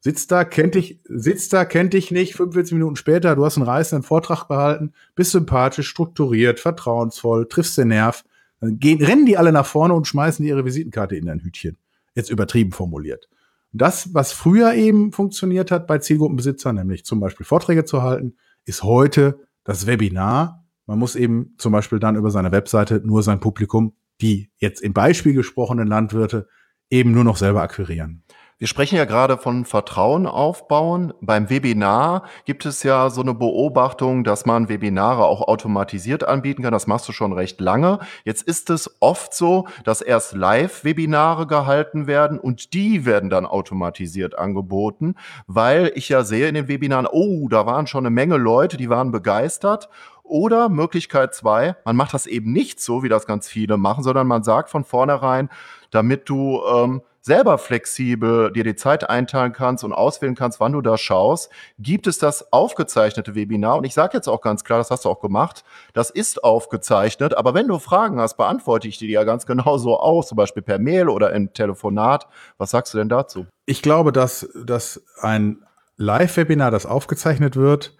Sitzt da, kennt dich, sitzt da, kennt dich nicht, 45 Minuten später, du hast einen reißenden Vortrag behalten, bist sympathisch, strukturiert, vertrauensvoll, triffst den Nerv. Dann gehen, rennen die alle nach vorne und schmeißen ihre Visitenkarte in dein Hütchen. Jetzt übertrieben formuliert. Das, was früher eben funktioniert hat bei Zielgruppenbesitzern, nämlich zum Beispiel Vorträge zu halten, ist heute das Webinar Man muss eben zum Beispiel dann über seine Webseite nur sein Publikum, die jetzt im Beispiel gesprochenen Landwirte, eben nur noch selber akquirieren. Wir sprechen ja gerade von Vertrauen aufbauen. Beim Webinar gibt es ja so eine Beobachtung, dass man Webinare auch automatisiert anbieten kann. Das machst du schon recht lange. Jetzt ist es oft so, dass erst Live-Webinare gehalten werden und die werden dann automatisiert angeboten, weil ich ja sehe in den Webinaren, oh, da waren schon eine Menge Leute, die waren begeistert oder Möglichkeit zwei, man macht das eben nicht so, wie das ganz viele machen, sondern man sagt von vornherein, damit du ähm, selber flexibel dir die Zeit einteilen kannst und auswählen kannst, wann du da schaust, gibt es das aufgezeichnete Webinar. Und ich sage jetzt auch ganz klar, das hast du auch gemacht, das ist aufgezeichnet. Aber wenn du Fragen hast, beantworte ich die ja ganz *laughs* genau so aus, zum Beispiel per Mail oder im Telefonat. Was sagst du denn dazu? Ich glaube, dass, dass ein Live-Webinar, das aufgezeichnet wird,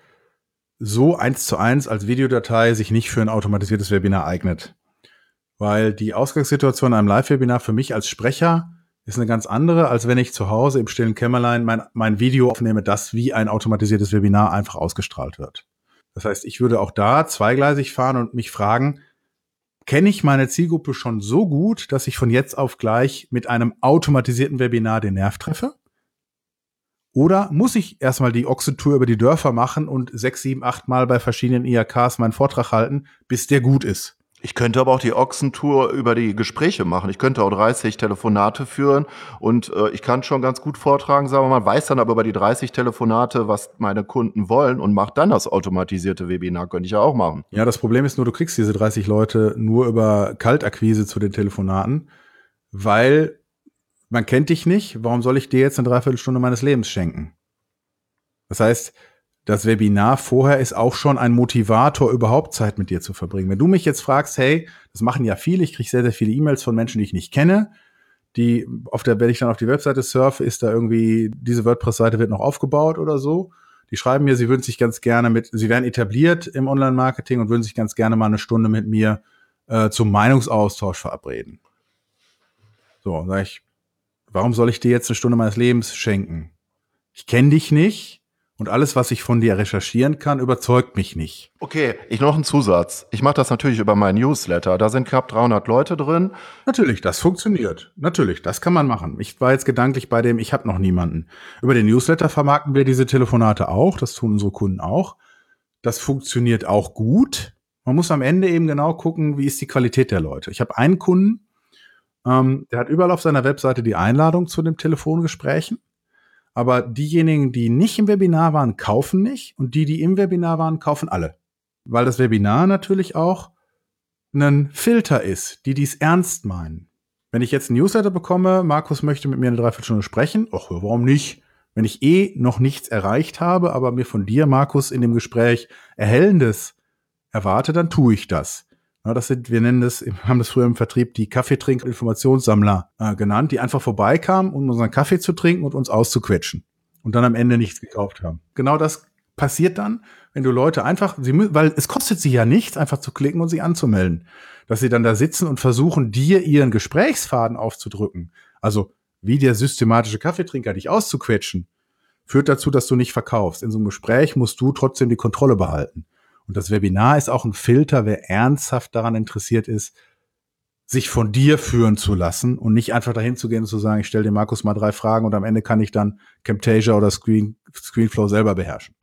so eins zu eins als Videodatei sich nicht für ein automatisiertes Webinar eignet. Weil die Ausgangssituation in einem Live-Webinar für mich als Sprecher ist eine ganz andere, als wenn ich zu Hause im stillen Kämmerlein mein, mein Video aufnehme, das wie ein automatisiertes Webinar einfach ausgestrahlt wird. Das heißt, ich würde auch da zweigleisig fahren und mich fragen, kenne ich meine Zielgruppe schon so gut, dass ich von jetzt auf gleich mit einem automatisierten Webinar den Nerv treffe? Oder muss ich erstmal die Ochsentour über die Dörfer machen und sechs, sieben, acht Mal bei verschiedenen IAKs meinen Vortrag halten, bis der gut ist? Ich könnte aber auch die Ochsentour über die Gespräche machen. Ich könnte auch 30 Telefonate führen und äh, ich kann schon ganz gut vortragen, sagen wir mal, weiß dann aber über die 30 Telefonate, was meine Kunden wollen und macht dann das automatisierte Webinar. Könnte ich ja auch machen. Ja, das Problem ist nur, du kriegst diese 30 Leute nur über Kaltakquise zu den Telefonaten, weil man kennt dich nicht. Warum soll ich dir jetzt eine Dreiviertelstunde meines Lebens schenken? Das heißt, das Webinar vorher ist auch schon ein Motivator, überhaupt Zeit mit dir zu verbringen. Wenn du mich jetzt fragst, hey, das machen ja viele, ich kriege sehr, sehr viele E-Mails von Menschen, die ich nicht kenne, die auf der, wenn ich dann auf die Webseite surfe, ist da irgendwie, diese WordPress-Seite wird noch aufgebaut oder so. Die schreiben mir, sie würden sich ganz gerne mit, sie wären etabliert im Online-Marketing und würden sich ganz gerne mal eine Stunde mit mir äh, zum Meinungsaustausch verabreden. So, sage ich, warum soll ich dir jetzt eine Stunde meines Lebens schenken? Ich kenne dich nicht und alles, was ich von dir recherchieren kann, überzeugt mich nicht. Okay, ich noch einen Zusatz. Ich mache das natürlich über meinen Newsletter. Da sind knapp 300 Leute drin. Natürlich, das funktioniert. Natürlich, das kann man machen. Ich war jetzt gedanklich bei dem, ich habe noch niemanden. Über den Newsletter vermarkten wir diese Telefonate auch. Das tun unsere Kunden auch. Das funktioniert auch gut. Man muss am Ende eben genau gucken, wie ist die Qualität der Leute. Ich habe einen Kunden, ähm, der hat überall auf seiner Webseite die Einladung zu den Telefongesprächen. Aber diejenigen, die nicht im Webinar waren, kaufen nicht und die, die im Webinar waren, kaufen alle. Weil das Webinar natürlich auch ein Filter ist, die dies ernst meinen. Wenn ich jetzt ein Newsletter bekomme, Markus möchte mit mir eine Dreiviertelstunde sprechen, ach, warum nicht? Wenn ich eh noch nichts erreicht habe, aber mir von dir, Markus, in dem Gespräch Erhellendes erwarte, dann tue ich das. Ja, das sind, wir nennen das, haben das früher im Vertrieb die Kaffeetrink-Informationssammler äh, genannt, die einfach vorbeikamen, um unseren Kaffee zu trinken und uns auszuquetschen und dann am Ende nichts gekauft haben. Genau das passiert dann, wenn du Leute einfach, sie, weil es kostet sie ja nichts, einfach zu klicken und sich anzumelden, dass sie dann da sitzen und versuchen, dir ihren Gesprächsfaden aufzudrücken. Also wie der systematische Kaffeetrinker dich auszuquetschen, führt dazu, dass du nicht verkaufst. In so einem Gespräch musst du trotzdem die Kontrolle behalten. Und das Webinar ist auch ein Filter, wer ernsthaft daran interessiert ist, sich von dir führen zu lassen und nicht einfach dahin zu gehen und zu sagen, ich stelle dem Markus mal drei Fragen und am Ende kann ich dann Camtasia oder Screen, Screenflow selber beherrschen.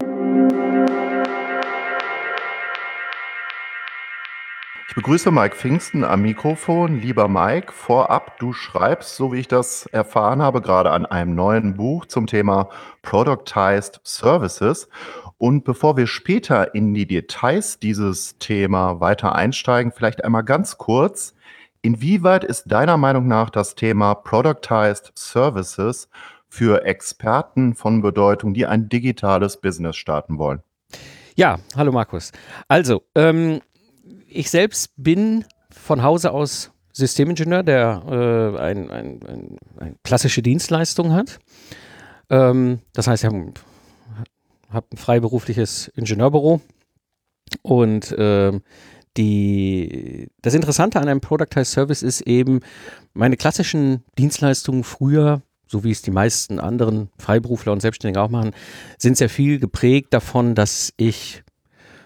Ich begrüße Mike Pfingsten am Mikrofon. Lieber Mike, vorab, du schreibst, so wie ich das erfahren habe, gerade an einem neuen Buch zum Thema Productized Services. Und bevor wir später in die Details dieses Thema weiter einsteigen, vielleicht einmal ganz kurz, inwieweit ist deiner Meinung nach das Thema Productized Services für Experten von Bedeutung, die ein digitales Business starten wollen? Ja, hallo Markus. Also, ähm, ich selbst bin von Hause aus Systemingenieur, der äh, ein, ein, ein, eine klassische Dienstleistung hat. Ähm, das heißt, haben habe ein freiberufliches Ingenieurbüro und äh, die, das Interessante an einem Productized Service ist eben, meine klassischen Dienstleistungen früher, so wie es die meisten anderen Freiberufler und Selbstständige auch machen, sind sehr viel geprägt davon, dass ich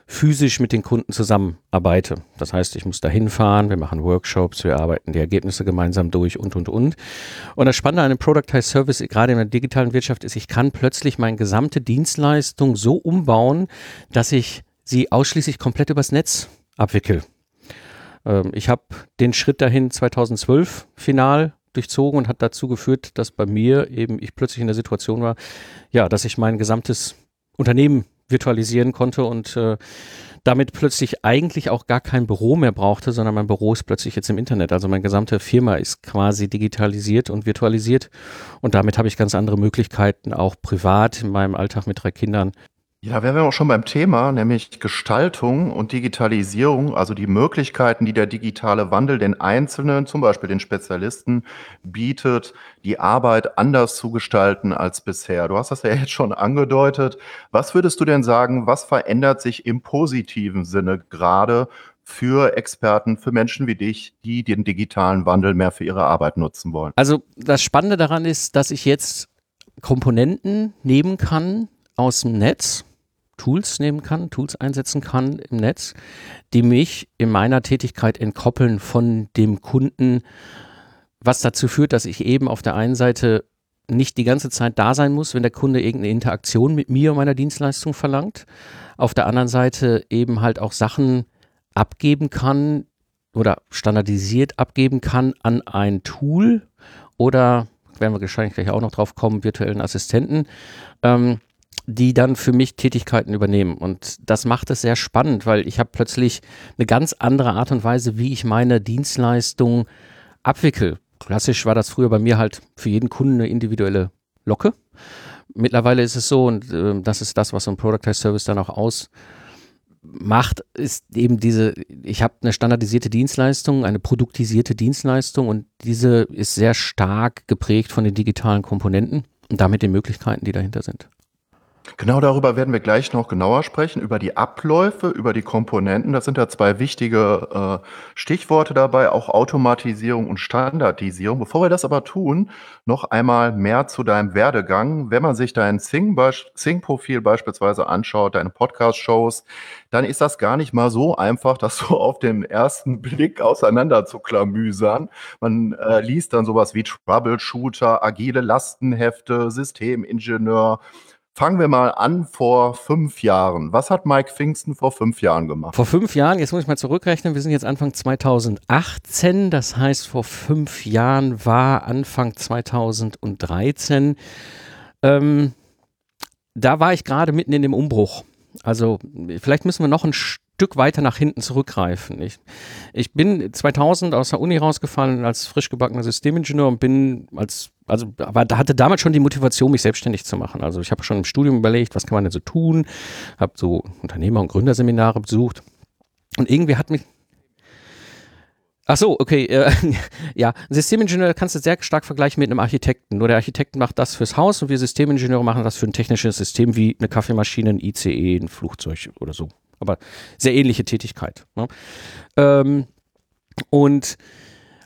physisch mit den Kunden zusammenarbeite. Das heißt, ich muss da hinfahren, wir machen Workshops, wir arbeiten die Ergebnisse gemeinsam durch und, und, und. Und das Spannende an einem Productized Service, gerade in der digitalen Wirtschaft, ist, ich kann plötzlich meine gesamte Dienstleistung so umbauen, dass ich sie ausschließlich komplett übers Netz abwickel. Ähm, ich habe den Schritt dahin 2012 final durchzogen und hat dazu geführt, dass bei mir eben ich plötzlich in der Situation war, ja, dass ich mein gesamtes Unternehmen virtualisieren konnte und äh, damit plötzlich eigentlich auch gar kein Büro mehr brauchte, sondern mein Büro ist plötzlich jetzt im Internet. Also meine gesamte Firma ist quasi digitalisiert und virtualisiert und damit habe ich ganz andere Möglichkeiten, auch privat in meinem Alltag mit drei Kindern ja, wären wir auch schon beim Thema, nämlich Gestaltung und Digitalisierung, also die Möglichkeiten, die der digitale Wandel den Einzelnen, zum Beispiel den Spezialisten, bietet, die Arbeit anders zu gestalten als bisher. Du hast das ja jetzt schon angedeutet. Was würdest du denn sagen, was verändert sich im positiven Sinne gerade für Experten, für Menschen wie dich, die den digitalen Wandel mehr für ihre Arbeit nutzen wollen? Also das Spannende daran ist, dass ich jetzt Komponenten nehmen kann aus dem Netz Tools nehmen kann, Tools einsetzen kann im Netz, die mich in meiner Tätigkeit entkoppeln von dem Kunden, was dazu führt, dass ich eben auf der einen Seite nicht die ganze Zeit da sein muss, wenn der Kunde irgendeine Interaktion mit mir und meiner Dienstleistung verlangt. Auf der anderen Seite eben halt auch Sachen abgeben kann oder standardisiert abgeben kann an ein Tool oder, werden wir wahrscheinlich gleich auch noch drauf kommen, virtuellen Assistenten, ähm, die dann für mich Tätigkeiten übernehmen. Und das macht es sehr spannend, weil ich habe plötzlich eine ganz andere Art und Weise, wie ich meine Dienstleistung abwickel. Klassisch war das früher bei mir halt für jeden Kunden eine individuelle Locke. Mittlerweile ist es so, und äh, das ist das, was so ein Productized Service dann auch ausmacht, ist eben diese, ich habe eine standardisierte Dienstleistung, eine produktisierte Dienstleistung und diese ist sehr stark geprägt von den digitalen Komponenten und damit den Möglichkeiten, die dahinter sind. Genau darüber werden wir gleich noch genauer sprechen, über die Abläufe, über die Komponenten. Das sind ja zwei wichtige äh, Stichworte dabei, auch Automatisierung und Standardisierung. Bevor wir das aber tun, noch einmal mehr zu deinem Werdegang. Wenn man sich dein Sing-Profil beispielsweise anschaut, deine Podcast-Shows, dann ist das gar nicht mal so einfach, das so auf den ersten *laughs* Blick auseinander zu klamüsern. Man äh, liest dann sowas wie Troubleshooter, agile Lastenhefte, Systemingenieur, Fangen wir mal an vor fünf Jahren. Was hat Mike Pfingsten vor fünf Jahren gemacht? Vor fünf Jahren, jetzt muss ich mal zurückrechnen, wir sind jetzt Anfang 2018, das heißt vor fünf Jahren war Anfang 2013. Ähm, da war ich gerade mitten in dem Umbruch. Also vielleicht müssen wir noch ein Stück weiter nach hinten zurückgreifen. Ich, ich bin 2000 aus der Uni rausgefallen als frisch gebackener Systemingenieur und bin als also aber hatte damals schon die Motivation, mich selbstständig zu machen. Also ich habe schon im Studium überlegt, was kann man denn so tun, habe so Unternehmer- und Gründerseminare besucht und irgendwie hat mich Ach so, okay. Äh, *laughs* ja, Systemingenieur kannst du sehr stark vergleichen mit einem Architekten. Nur der Architekt macht das fürs Haus und wir Systemingenieure machen das für ein technisches System wie eine Kaffeemaschine, ein ICE, ein Flugzeug oder so. Aber sehr ähnliche Tätigkeit. Ne? Ähm, und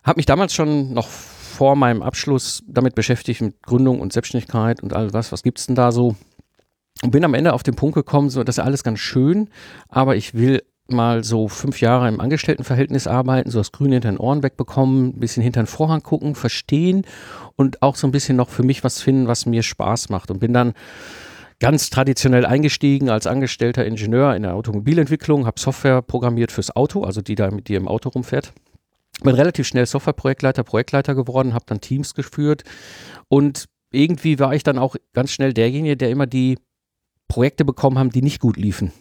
habe mich damals schon noch vor meinem Abschluss damit beschäftigt, mit Gründung und Selbstständigkeit und all was, was gibt es denn da so? Und bin am Ende auf den Punkt gekommen, so, das ist alles ganz schön, aber ich will mal so fünf Jahre im Angestelltenverhältnis arbeiten, so das Grüne hinter den Ohren wegbekommen, ein bisschen hinter den Vorhang gucken, verstehen und auch so ein bisschen noch für mich was finden, was mir Spaß macht. Und bin dann ganz traditionell eingestiegen als angestellter Ingenieur in der Automobilentwicklung, habe Software programmiert fürs Auto, also die da mit dir im Auto rumfährt bin relativ schnell Softwareprojektleiter, Projektleiter geworden, habe dann Teams geführt und irgendwie war ich dann auch ganz schnell derjenige, der immer die Projekte bekommen haben, die nicht gut liefen.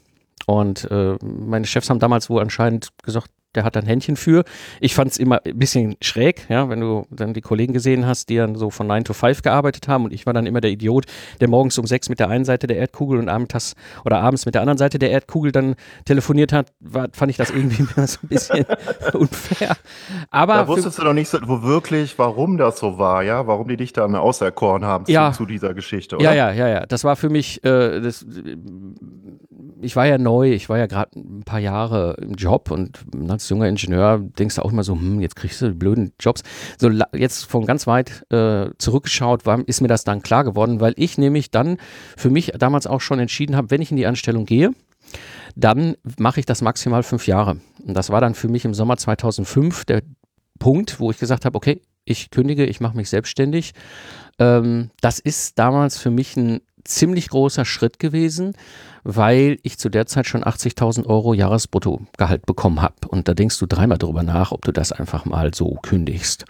Und äh, meine Chefs haben damals wohl anscheinend gesagt, der hat ein Händchen für. Ich fand es immer ein bisschen schräg, ja, wenn du dann die Kollegen gesehen hast, die dann so von 9 to 5 gearbeitet haben und ich war dann immer der Idiot, der morgens um 6 mit der einen Seite der Erdkugel und abends oder abends mit der anderen Seite der Erdkugel dann telefoniert hat, war, fand ich das irgendwie *laughs* so ein bisschen *laughs* unfair. Aber da wusstest du doch nicht so, wo wirklich, warum das so war, ja, warum die dich dann auserkoren haben ja, zu, zu, dieser Geschichte, oder? Ja, ja, ja, ja. Das war für mich, äh, das, ich war ja neu, ich war ja gerade ein paar Jahre im Job und als junger Ingenieur denkst du auch immer so, hm, jetzt kriegst du die blöden Jobs. So jetzt von ganz weit äh, zurückgeschaut, war, ist mir das dann klar geworden, weil ich nämlich dann für mich damals auch schon entschieden habe, wenn ich in die Anstellung gehe, dann mache ich das maximal fünf Jahre. Und das war dann für mich im Sommer 2005 der Punkt, wo ich gesagt habe, okay, ich kündige, ich mache mich selbstständig. Ähm, das ist damals für mich ein ziemlich großer Schritt gewesen, weil ich zu der Zeit schon 80.000 Euro Jahresbruttogehalt bekommen habe. Und da denkst du dreimal drüber nach, ob du das einfach mal so kündigst.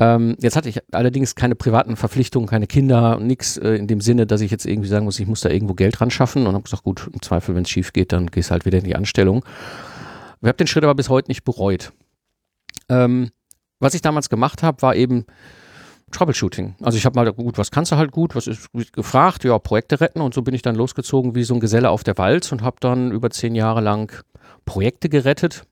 Ähm, jetzt hatte ich allerdings keine privaten Verpflichtungen, keine Kinder, nichts äh, in dem Sinne, dass ich jetzt irgendwie sagen muss, ich muss da irgendwo Geld ran schaffen und habe gesagt, gut, im Zweifel, wenn es schief geht, dann gehst halt wieder in die Anstellung. Ich habe den Schritt aber bis heute nicht bereut. Ähm, was ich damals gemacht habe, war eben Troubleshooting. Also ich habe mal, gut, was kannst du halt gut, was ist gefragt? Ja, Projekte retten und so bin ich dann losgezogen wie so ein Geselle auf der Walz und habe dann über zehn Jahre lang Projekte gerettet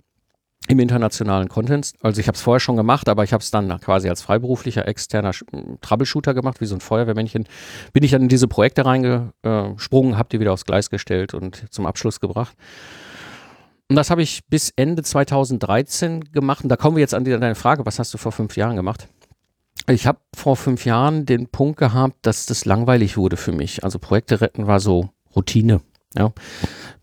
im internationalen Content. Also ich habe es vorher schon gemacht, aber ich habe es dann quasi als freiberuflicher externer Troubleshooter gemacht, wie so ein Feuerwehrmännchen. Bin ich dann in diese Projekte reingesprungen, habe die wieder aufs Gleis gestellt und zum Abschluss gebracht. Und das habe ich bis Ende 2013 gemacht. Und da kommen wir jetzt an deine Frage, was hast du vor fünf Jahren gemacht? Ich habe vor fünf Jahren den Punkt gehabt, dass das langweilig wurde für mich. Also Projekte retten war so Routine. Ja.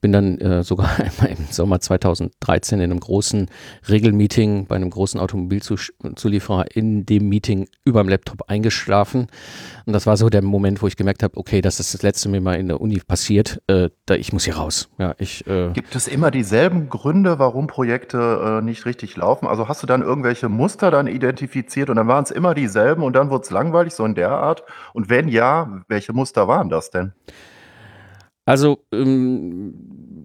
Bin dann äh, sogar *laughs* im Sommer 2013 in einem großen Regelmeeting bei einem großen Automobilzulieferer in dem Meeting über dem Laptop eingeschlafen. Und das war so der Moment, wo ich gemerkt habe, okay, das ist das letzte Mal mal in der Uni passiert. Äh, da, ich muss hier raus. Ja, ich, äh Gibt es immer dieselben Gründe, warum Projekte äh, nicht richtig laufen? Also hast du dann irgendwelche Muster dann identifiziert und dann waren es immer dieselben und dann wurde es langweilig, so in der Art? Und wenn ja, welche Muster waren das denn? Also ähm,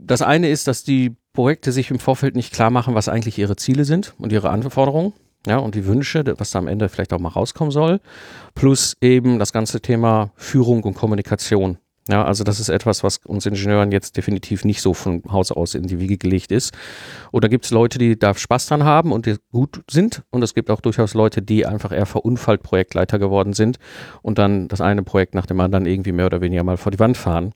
das eine ist, dass die Projekte sich im Vorfeld nicht klar machen, was eigentlich ihre Ziele sind und ihre Anforderungen. Ja, und die Wünsche, was da am Ende vielleicht auch mal rauskommen soll. Plus eben das ganze Thema Führung und Kommunikation. Ja, also das ist etwas, was uns Ingenieuren jetzt definitiv nicht so von Haus aus in die Wiege gelegt ist. Oder gibt es Leute, die da Spaß dran haben und die gut sind. Und es gibt auch durchaus Leute, die einfach eher verunfallt Projektleiter geworden sind und dann das eine Projekt nach dem anderen irgendwie mehr oder weniger mal vor die Wand fahren.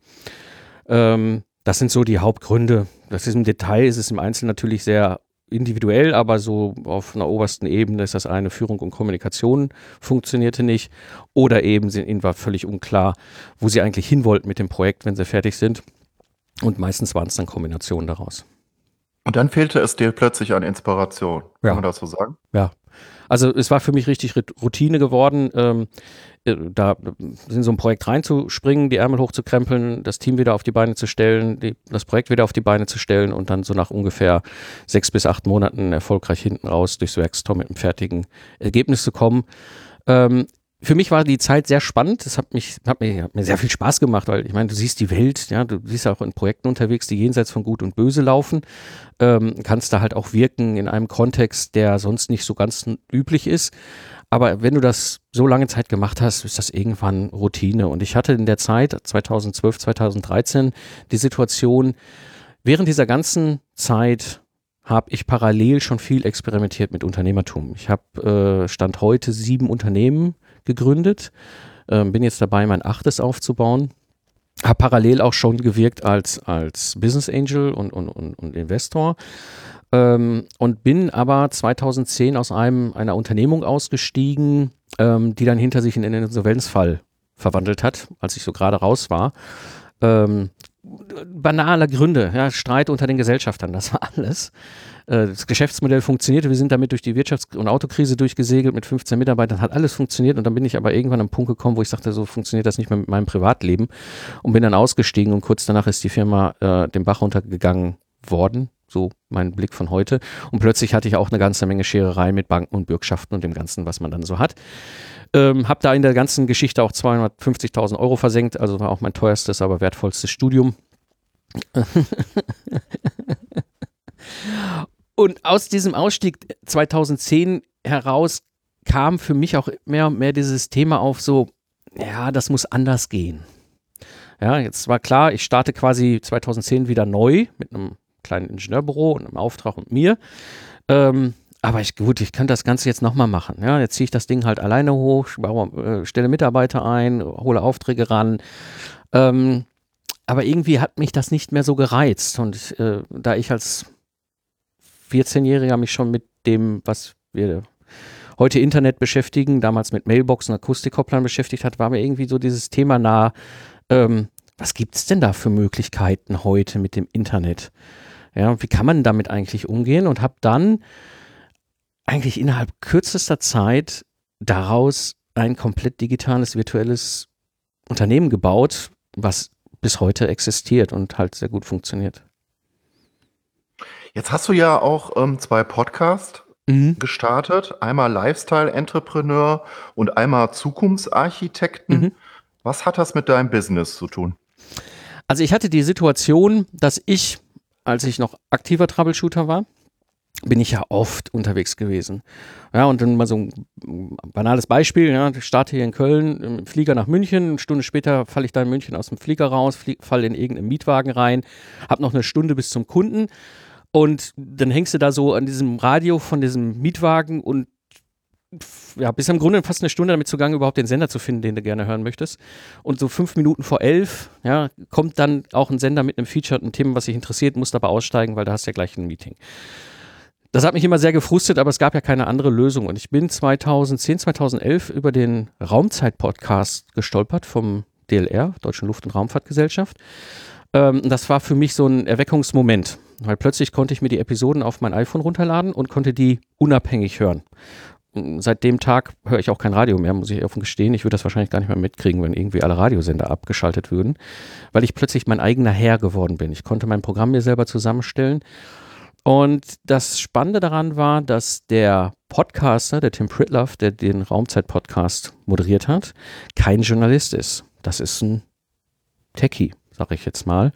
Ähm, das sind so die Hauptgründe. Das ist im Detail, ist es im Einzelnen natürlich sehr individuell, aber so auf einer obersten Ebene ist das eine Führung und Kommunikation funktionierte nicht oder eben sind, ihnen war völlig unklar, wo sie eigentlich hin wollten mit dem Projekt, wenn sie fertig sind. Und meistens waren es dann Kombinationen daraus. Und dann fehlte es dir plötzlich an Inspiration. Kann ja. man das so sagen? Ja. Also es war für mich richtig Routine geworden. Ähm, äh, da in so ein Projekt reinzuspringen, die Ärmel hochzukrempeln, das Team wieder auf die Beine zu stellen, die, das Projekt wieder auf die Beine zu stellen und dann so nach ungefähr sechs bis acht Monaten erfolgreich hinten raus durchs Werkstor mit einem fertigen Ergebnis zu kommen. Ähm, für mich war die Zeit sehr spannend. Es hat mich, hat mir, hat mir sehr viel Spaß gemacht, weil ich meine, du siehst die Welt, ja, du siehst auch in Projekten unterwegs, die jenseits von Gut und Böse laufen. Ähm, kannst da halt auch wirken in einem Kontext, der sonst nicht so ganz üblich ist. Aber wenn du das so lange Zeit gemacht hast, ist das irgendwann Routine. Und ich hatte in der Zeit 2012, 2013 die Situation, während dieser ganzen Zeit habe ich parallel schon viel experimentiert mit Unternehmertum. Ich habe äh, Stand heute sieben Unternehmen gegründet, äh, bin jetzt dabei, mein achtes aufzubauen. Habe parallel auch schon gewirkt als, als Business Angel und, und, und, und Investor. Ähm, und bin aber 2010 aus einem, einer Unternehmung ausgestiegen, ähm, die dann hinter sich in einen Insolvenzfall verwandelt hat, als ich so gerade raus war. Ähm, banaler Gründe, ja, Streit unter den Gesellschaftern, das war alles. Äh, das Geschäftsmodell funktionierte, wir sind damit durch die Wirtschafts- und Autokrise durchgesegelt mit 15 Mitarbeitern, hat alles funktioniert und dann bin ich aber irgendwann am Punkt gekommen, wo ich sagte, so funktioniert das nicht mehr mit meinem Privatleben und bin dann ausgestiegen und kurz danach ist die Firma äh, den Bach runtergegangen worden, so mein Blick von heute. Und plötzlich hatte ich auch eine ganze Menge Schererei mit Banken und Bürgschaften und dem Ganzen, was man dann so hat. Ähm, hab da in der ganzen Geschichte auch 250.000 Euro versenkt, also war auch mein teuerstes, aber wertvollstes Studium. *laughs* und aus diesem Ausstieg 2010 heraus kam für mich auch mehr und mehr dieses Thema auf so, ja, das muss anders gehen. Ja, jetzt war klar, ich starte quasi 2010 wieder neu mit einem kleinen Ingenieurbüro und einem Auftrag und mir. Ähm, aber ich, gut, ich könnte das Ganze jetzt nochmal machen. Ja, jetzt ziehe ich das Ding halt alleine hoch, äh, stelle Mitarbeiter ein, hole Aufträge ran. Ähm, aber irgendwie hat mich das nicht mehr so gereizt. Und äh, da ich als 14-Jähriger mich schon mit dem, was wir heute Internet beschäftigen, damals mit Mailboxen, Akustikkopplern beschäftigt hat, war mir irgendwie so dieses Thema nah, ähm, was gibt es denn da für Möglichkeiten heute mit dem Internet? Ja, wie kann man damit eigentlich umgehen? Und habe dann eigentlich innerhalb kürzester Zeit daraus ein komplett digitales, virtuelles Unternehmen gebaut, was bis heute existiert und halt sehr gut funktioniert. Jetzt hast du ja auch ähm, zwei Podcasts mhm. gestartet. Einmal Lifestyle Entrepreneur und einmal Zukunftsarchitekten. Mhm. Was hat das mit deinem Business zu tun? Also ich hatte die Situation, dass ich, als ich noch aktiver Troubleshooter war, bin ich ja oft unterwegs gewesen. Ja, und dann mal so ein banales Beispiel, ja, ich starte hier in Köln, im Flieger nach München, eine Stunde später falle ich da in München aus dem Flieger raus, falle in irgendeinen Mietwagen rein, habe noch eine Stunde bis zum Kunden und dann hängst du da so an diesem Radio von diesem Mietwagen und ja, bist im Grunde fast eine Stunde damit zugange, überhaupt den Sender zu finden, den du gerne hören möchtest. Und so fünf Minuten vor elf, ja, kommt dann auch ein Sender mit einem Feature, ein Thema, was dich interessiert, musst aber aussteigen, weil da hast du ja gleich ein Meeting. Das hat mich immer sehr gefrustet, aber es gab ja keine andere Lösung. Und ich bin 2010, 2011 über den Raumzeit-Podcast gestolpert vom DLR, Deutschen Luft- und Raumfahrtgesellschaft. Ähm, das war für mich so ein Erweckungsmoment, weil plötzlich konnte ich mir die Episoden auf mein iPhone runterladen und konnte die unabhängig hören. Seit dem Tag höre ich auch kein Radio mehr, muss ich offen gestehen. Ich würde das wahrscheinlich gar nicht mehr mitkriegen, wenn irgendwie alle Radiosender abgeschaltet würden, weil ich plötzlich mein eigener Herr geworden bin. Ich konnte mein Programm mir selber zusammenstellen und das Spannende daran war, dass der Podcaster, der Tim Pritloff, der den Raumzeit-Podcast moderiert hat, kein Journalist ist. Das ist ein Techie, sage ich jetzt mal.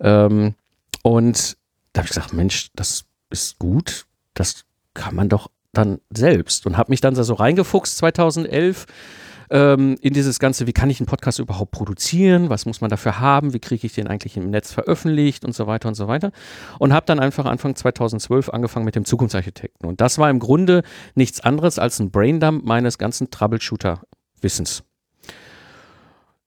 Ähm, und da habe ich gesagt, Mensch, das ist gut, das kann man doch dann selbst. Und habe mich dann so reingefuchst 2011 ähm, in dieses Ganze, wie kann ich einen Podcast überhaupt produzieren, was muss man dafür haben, wie kriege ich den eigentlich im Netz veröffentlicht und so weiter und so weiter. Und habe dann einfach Anfang 2012 angefangen mit dem Zukunftsarchitekten. Und das war im Grunde nichts anderes als ein Braindump meines ganzen Troubleshooter-Wissens.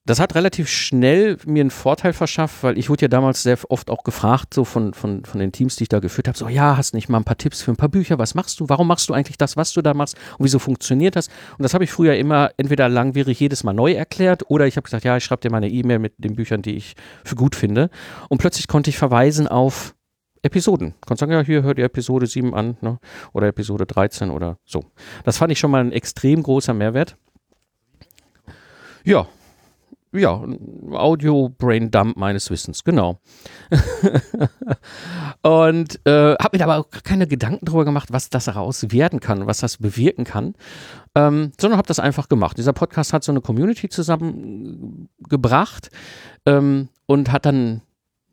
Das hat relativ schnell mir einen Vorteil verschafft, weil ich wurde ja damals sehr oft auch gefragt, so von, von, von den Teams, die ich da geführt habe, so, ja, hast nicht mal ein paar Tipps für ein paar Bücher, was machst du, warum machst du eigentlich das, was du da machst und wieso funktioniert das? Und das habe ich früher immer entweder langwierig jedes Mal neu erklärt oder ich habe gesagt, ja, ich schreibe dir mal eine E-Mail mit den Büchern, die ich für gut finde. Und plötzlich konnte ich verweisen auf Episoden. Kannst sagen, ja, hier hört ihr Episode 7 an ne? oder Episode 13 oder so. Das fand ich schon mal ein extrem großer Mehrwert. Ja, ja, Audio-Brain Dump meines Wissens, genau. *laughs* und äh, habe mir aber auch keine Gedanken darüber gemacht, was das daraus werden kann, was das bewirken kann, ähm, sondern habe das einfach gemacht. Dieser Podcast hat so eine Community zusammengebracht ähm, und hat dann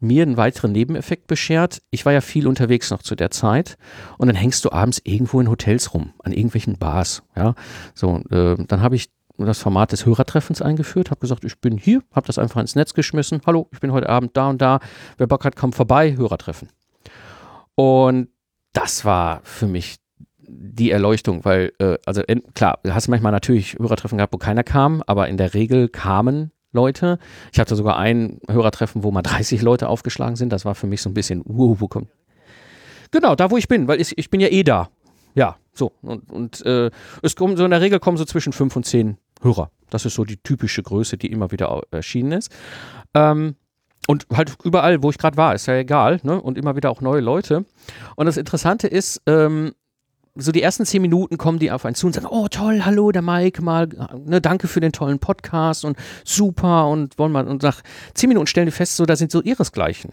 mir einen weiteren Nebeneffekt beschert. Ich war ja viel unterwegs noch zu der Zeit und dann hängst du abends irgendwo in Hotels rum, an irgendwelchen Bars. Ja, so, äh, dann habe ich das Format des Hörertreffens eingeführt, habe gesagt, ich bin hier, habe das einfach ins Netz geschmissen. Hallo, ich bin heute Abend da und da. Wer Bock hat, kommt vorbei, Hörertreffen. Und das war für mich die Erleuchtung, weil, äh, also klar, du hast manchmal natürlich Hörertreffen gehabt, wo keiner kam, aber in der Regel kamen Leute. Ich hatte sogar ein Hörertreffen, wo mal *laughs* 30 Leute aufgeschlagen sind. Das war für mich so ein bisschen, uh, wo kommt. Genau, da wo ich bin, weil ich, ich bin ja eh da. Ja, so. Und, und äh, es kommen so in der Regel kommen so zwischen fünf und zehn Hörer. Das ist so die typische Größe, die immer wieder erschienen ist. Ähm, und halt überall, wo ich gerade war, ist ja egal, ne? Und immer wieder auch neue Leute. Und das Interessante ist, ähm, so die ersten zehn Minuten kommen die auf einen zu und sagen, oh toll, hallo, der Mike, mal, ne, danke für den tollen Podcast und super und wollen mal, und nach zehn Minuten stellen die fest, so, da sind so ihresgleichen.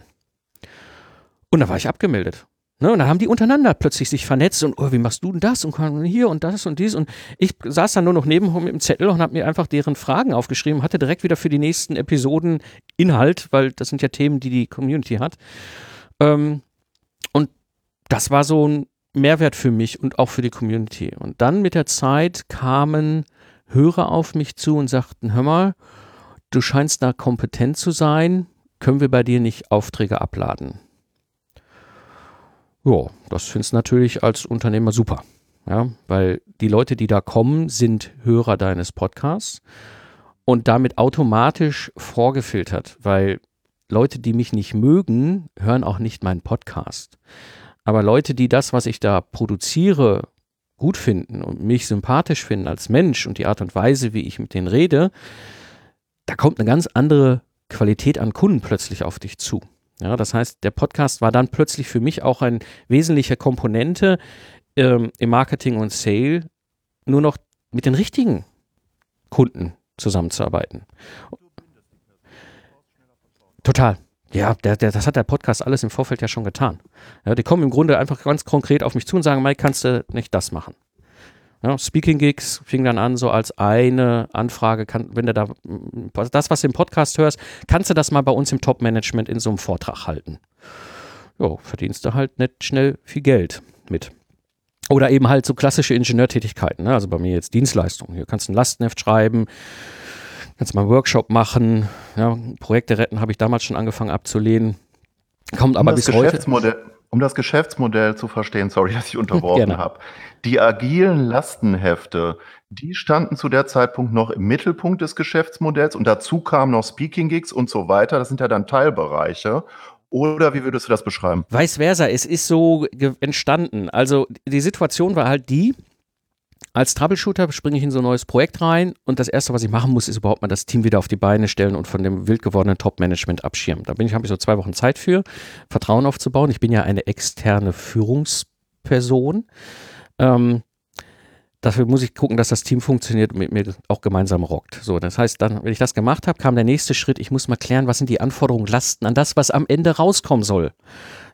Und da war ich abgemeldet. Ne, und dann haben die untereinander plötzlich sich vernetzt und, oh, wie machst du denn das? Und hier und das und dies. Und ich saß dann nur noch neben mit dem Zettel und habe mir einfach deren Fragen aufgeschrieben, hatte direkt wieder für die nächsten Episoden Inhalt, weil das sind ja Themen, die die Community hat. Ähm, und das war so ein Mehrwert für mich und auch für die Community. Und dann mit der Zeit kamen Hörer auf mich zu und sagten, hör mal, du scheinst da kompetent zu sein, können wir bei dir nicht Aufträge abladen? Ja, das findest du natürlich als Unternehmer super. Ja, weil die Leute, die da kommen, sind Hörer deines Podcasts und damit automatisch vorgefiltert, weil Leute, die mich nicht mögen, hören auch nicht meinen Podcast. Aber Leute, die das, was ich da produziere, gut finden und mich sympathisch finden als Mensch und die Art und Weise, wie ich mit denen rede, da kommt eine ganz andere Qualität an Kunden plötzlich auf dich zu. Ja, das heißt, der Podcast war dann plötzlich für mich auch eine wesentliche Komponente ähm, im Marketing und Sale, nur noch mit den richtigen Kunden zusammenzuarbeiten. Total. Ja, der, der, das hat der Podcast alles im Vorfeld ja schon getan. Ja, die kommen im Grunde einfach ganz konkret auf mich zu und sagen, Mike, kannst du nicht das machen? Ja, Speaking Gigs fing dann an so als eine Anfrage, kann, wenn du da das, was du im Podcast hörst, kannst du das mal bei uns im Top-Management in so einem Vortrag halten. Ja, verdienst du halt nicht schnell viel Geld mit. Oder eben halt so klassische Ingenieurtätigkeiten, ne? also bei mir jetzt Dienstleistungen. Hier kannst du ein Lastenheft schreiben, kannst mal einen Workshop machen, ja, Projekte retten habe ich damals schon angefangen abzulehnen. Kommt aber bis heute. Um das Geschäftsmodell zu verstehen, sorry, *laughs* dass ich unterbrochen habe. Die agilen Lastenhefte, die standen zu der Zeitpunkt noch im Mittelpunkt des Geschäftsmodells und dazu kamen noch Speaking Gigs und so weiter. Das sind ja dann Teilbereiche. Oder wie würdest du das beschreiben? Vice versa, es ist so entstanden. Also die Situation war halt die, als Troubleshooter springe ich in so ein neues Projekt rein und das erste, was ich machen muss, ist überhaupt mal das Team wieder auf die Beine stellen und von dem wild gewordenen Top-Management abschirmen. Da bin ich, habe ich so zwei Wochen Zeit für, Vertrauen aufzubauen. Ich bin ja eine externe Führungsperson. Ähm, dafür muss ich gucken, dass das Team funktioniert und mit mir auch gemeinsam rockt. So, das heißt, dann, wenn ich das gemacht habe, kam der nächste Schritt. Ich muss mal klären, was sind die Anforderungen, Lasten an das, was am Ende rauskommen soll.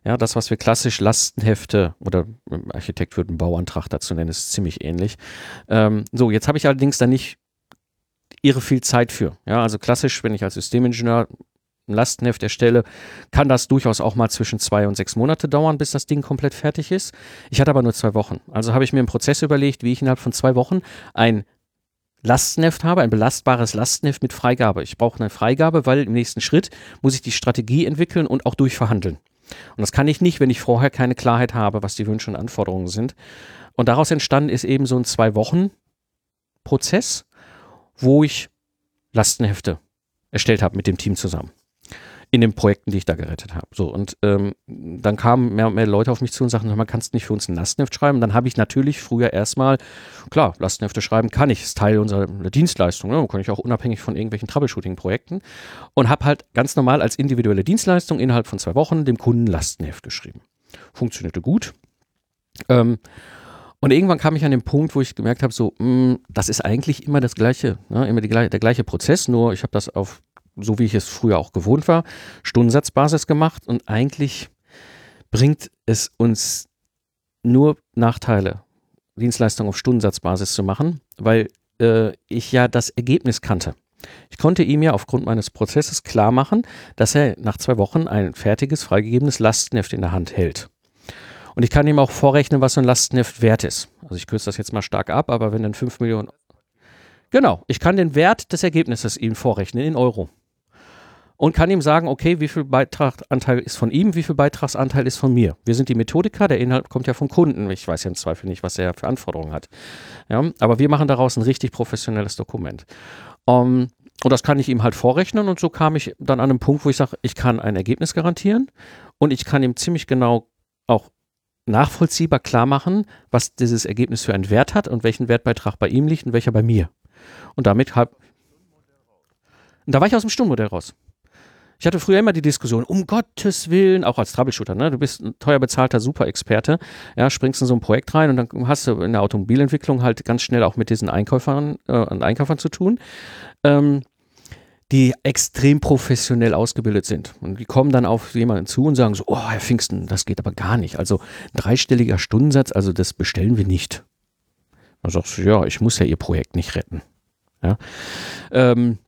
Ja, das, was wir klassisch Lastenhefte oder Architekt würde einen Bauantrag dazu nennen, ist ziemlich ähnlich. Ähm, so, jetzt habe ich allerdings da nicht irre viel Zeit für. Ja, also klassisch, wenn ich als Systemingenieur ein Lastenheft erstelle, kann das durchaus auch mal zwischen zwei und sechs Monate dauern, bis das Ding komplett fertig ist. Ich hatte aber nur zwei Wochen. Also habe ich mir einen Prozess überlegt, wie ich innerhalb von zwei Wochen ein Lastenheft habe, ein belastbares Lastenheft mit Freigabe. Ich brauche eine Freigabe, weil im nächsten Schritt muss ich die Strategie entwickeln und auch durchverhandeln. Und das kann ich nicht, wenn ich vorher keine Klarheit habe, was die Wünsche und Anforderungen sind. Und daraus entstanden ist eben so ein Zwei-Wochen-Prozess, wo ich Lastenhefte erstellt habe mit dem Team zusammen in den Projekten, die ich da gerettet habe. So, und ähm, dann kamen mehr und mehr Leute auf mich zu und sagten, man kannst nicht für uns ein Lastenheft schreiben. Dann habe ich natürlich früher erstmal, klar, Lastenhefte schreiben kann ich, ist Teil unserer Dienstleistung, ne? kann ich auch unabhängig von irgendwelchen Troubleshooting-Projekten und habe halt ganz normal als individuelle Dienstleistung innerhalb von zwei Wochen dem Kunden Lastenheft geschrieben. Funktionierte gut. Ähm, und irgendwann kam ich an den Punkt, wo ich gemerkt habe, so, mh, mm, das ist eigentlich immer das gleiche, ne? immer die, der gleiche Prozess, nur ich habe das auf so wie ich es früher auch gewohnt war, Stundensatzbasis gemacht und eigentlich bringt es uns nur Nachteile, Dienstleistungen auf Stundensatzbasis zu machen, weil äh, ich ja das Ergebnis kannte. Ich konnte ihm ja aufgrund meines Prozesses klar machen, dass er nach zwei Wochen ein fertiges, freigegebenes Lastenheft in der Hand hält. Und ich kann ihm auch vorrechnen, was so ein Lastenheft wert ist. Also ich kürze das jetzt mal stark ab, aber wenn dann 5 Millionen. Genau, ich kann den Wert des Ergebnisses ihm vorrechnen in Euro und kann ihm sagen, okay, wie viel Beitragsanteil ist von ihm, wie viel Beitragsanteil ist von mir. Wir sind die Methodiker, der Inhalt kommt ja vom Kunden. Ich weiß ja im Zweifel nicht, was er für Anforderungen hat. Ja, aber wir machen daraus ein richtig professionelles Dokument. Um, und das kann ich ihm halt vorrechnen und so kam ich dann an einen Punkt, wo ich sage, ich kann ein Ergebnis garantieren und ich kann ihm ziemlich genau auch nachvollziehbar klar machen, was dieses Ergebnis für einen Wert hat und welchen Wertbeitrag bei ihm liegt und welcher bei mir. Und damit habe da war ich aus dem Stundenmodell raus. Ich hatte früher immer die Diskussion, um Gottes Willen, auch als Troubleshooter, ne? du bist ein teuer bezahlter Superexperte, ja, springst in so ein Projekt rein und dann hast du in der Automobilentwicklung halt ganz schnell auch mit diesen Einkäufern, äh, Einkäufern zu tun. Ähm, die extrem professionell ausgebildet sind. Und die kommen dann auf jemanden zu und sagen so, oh, Herr Pfingsten, das geht aber gar nicht. Also dreistelliger Stundensatz, also das bestellen wir nicht. Dann sagst du, ja, ich muss ja Ihr Projekt nicht retten. Ja. Ähm,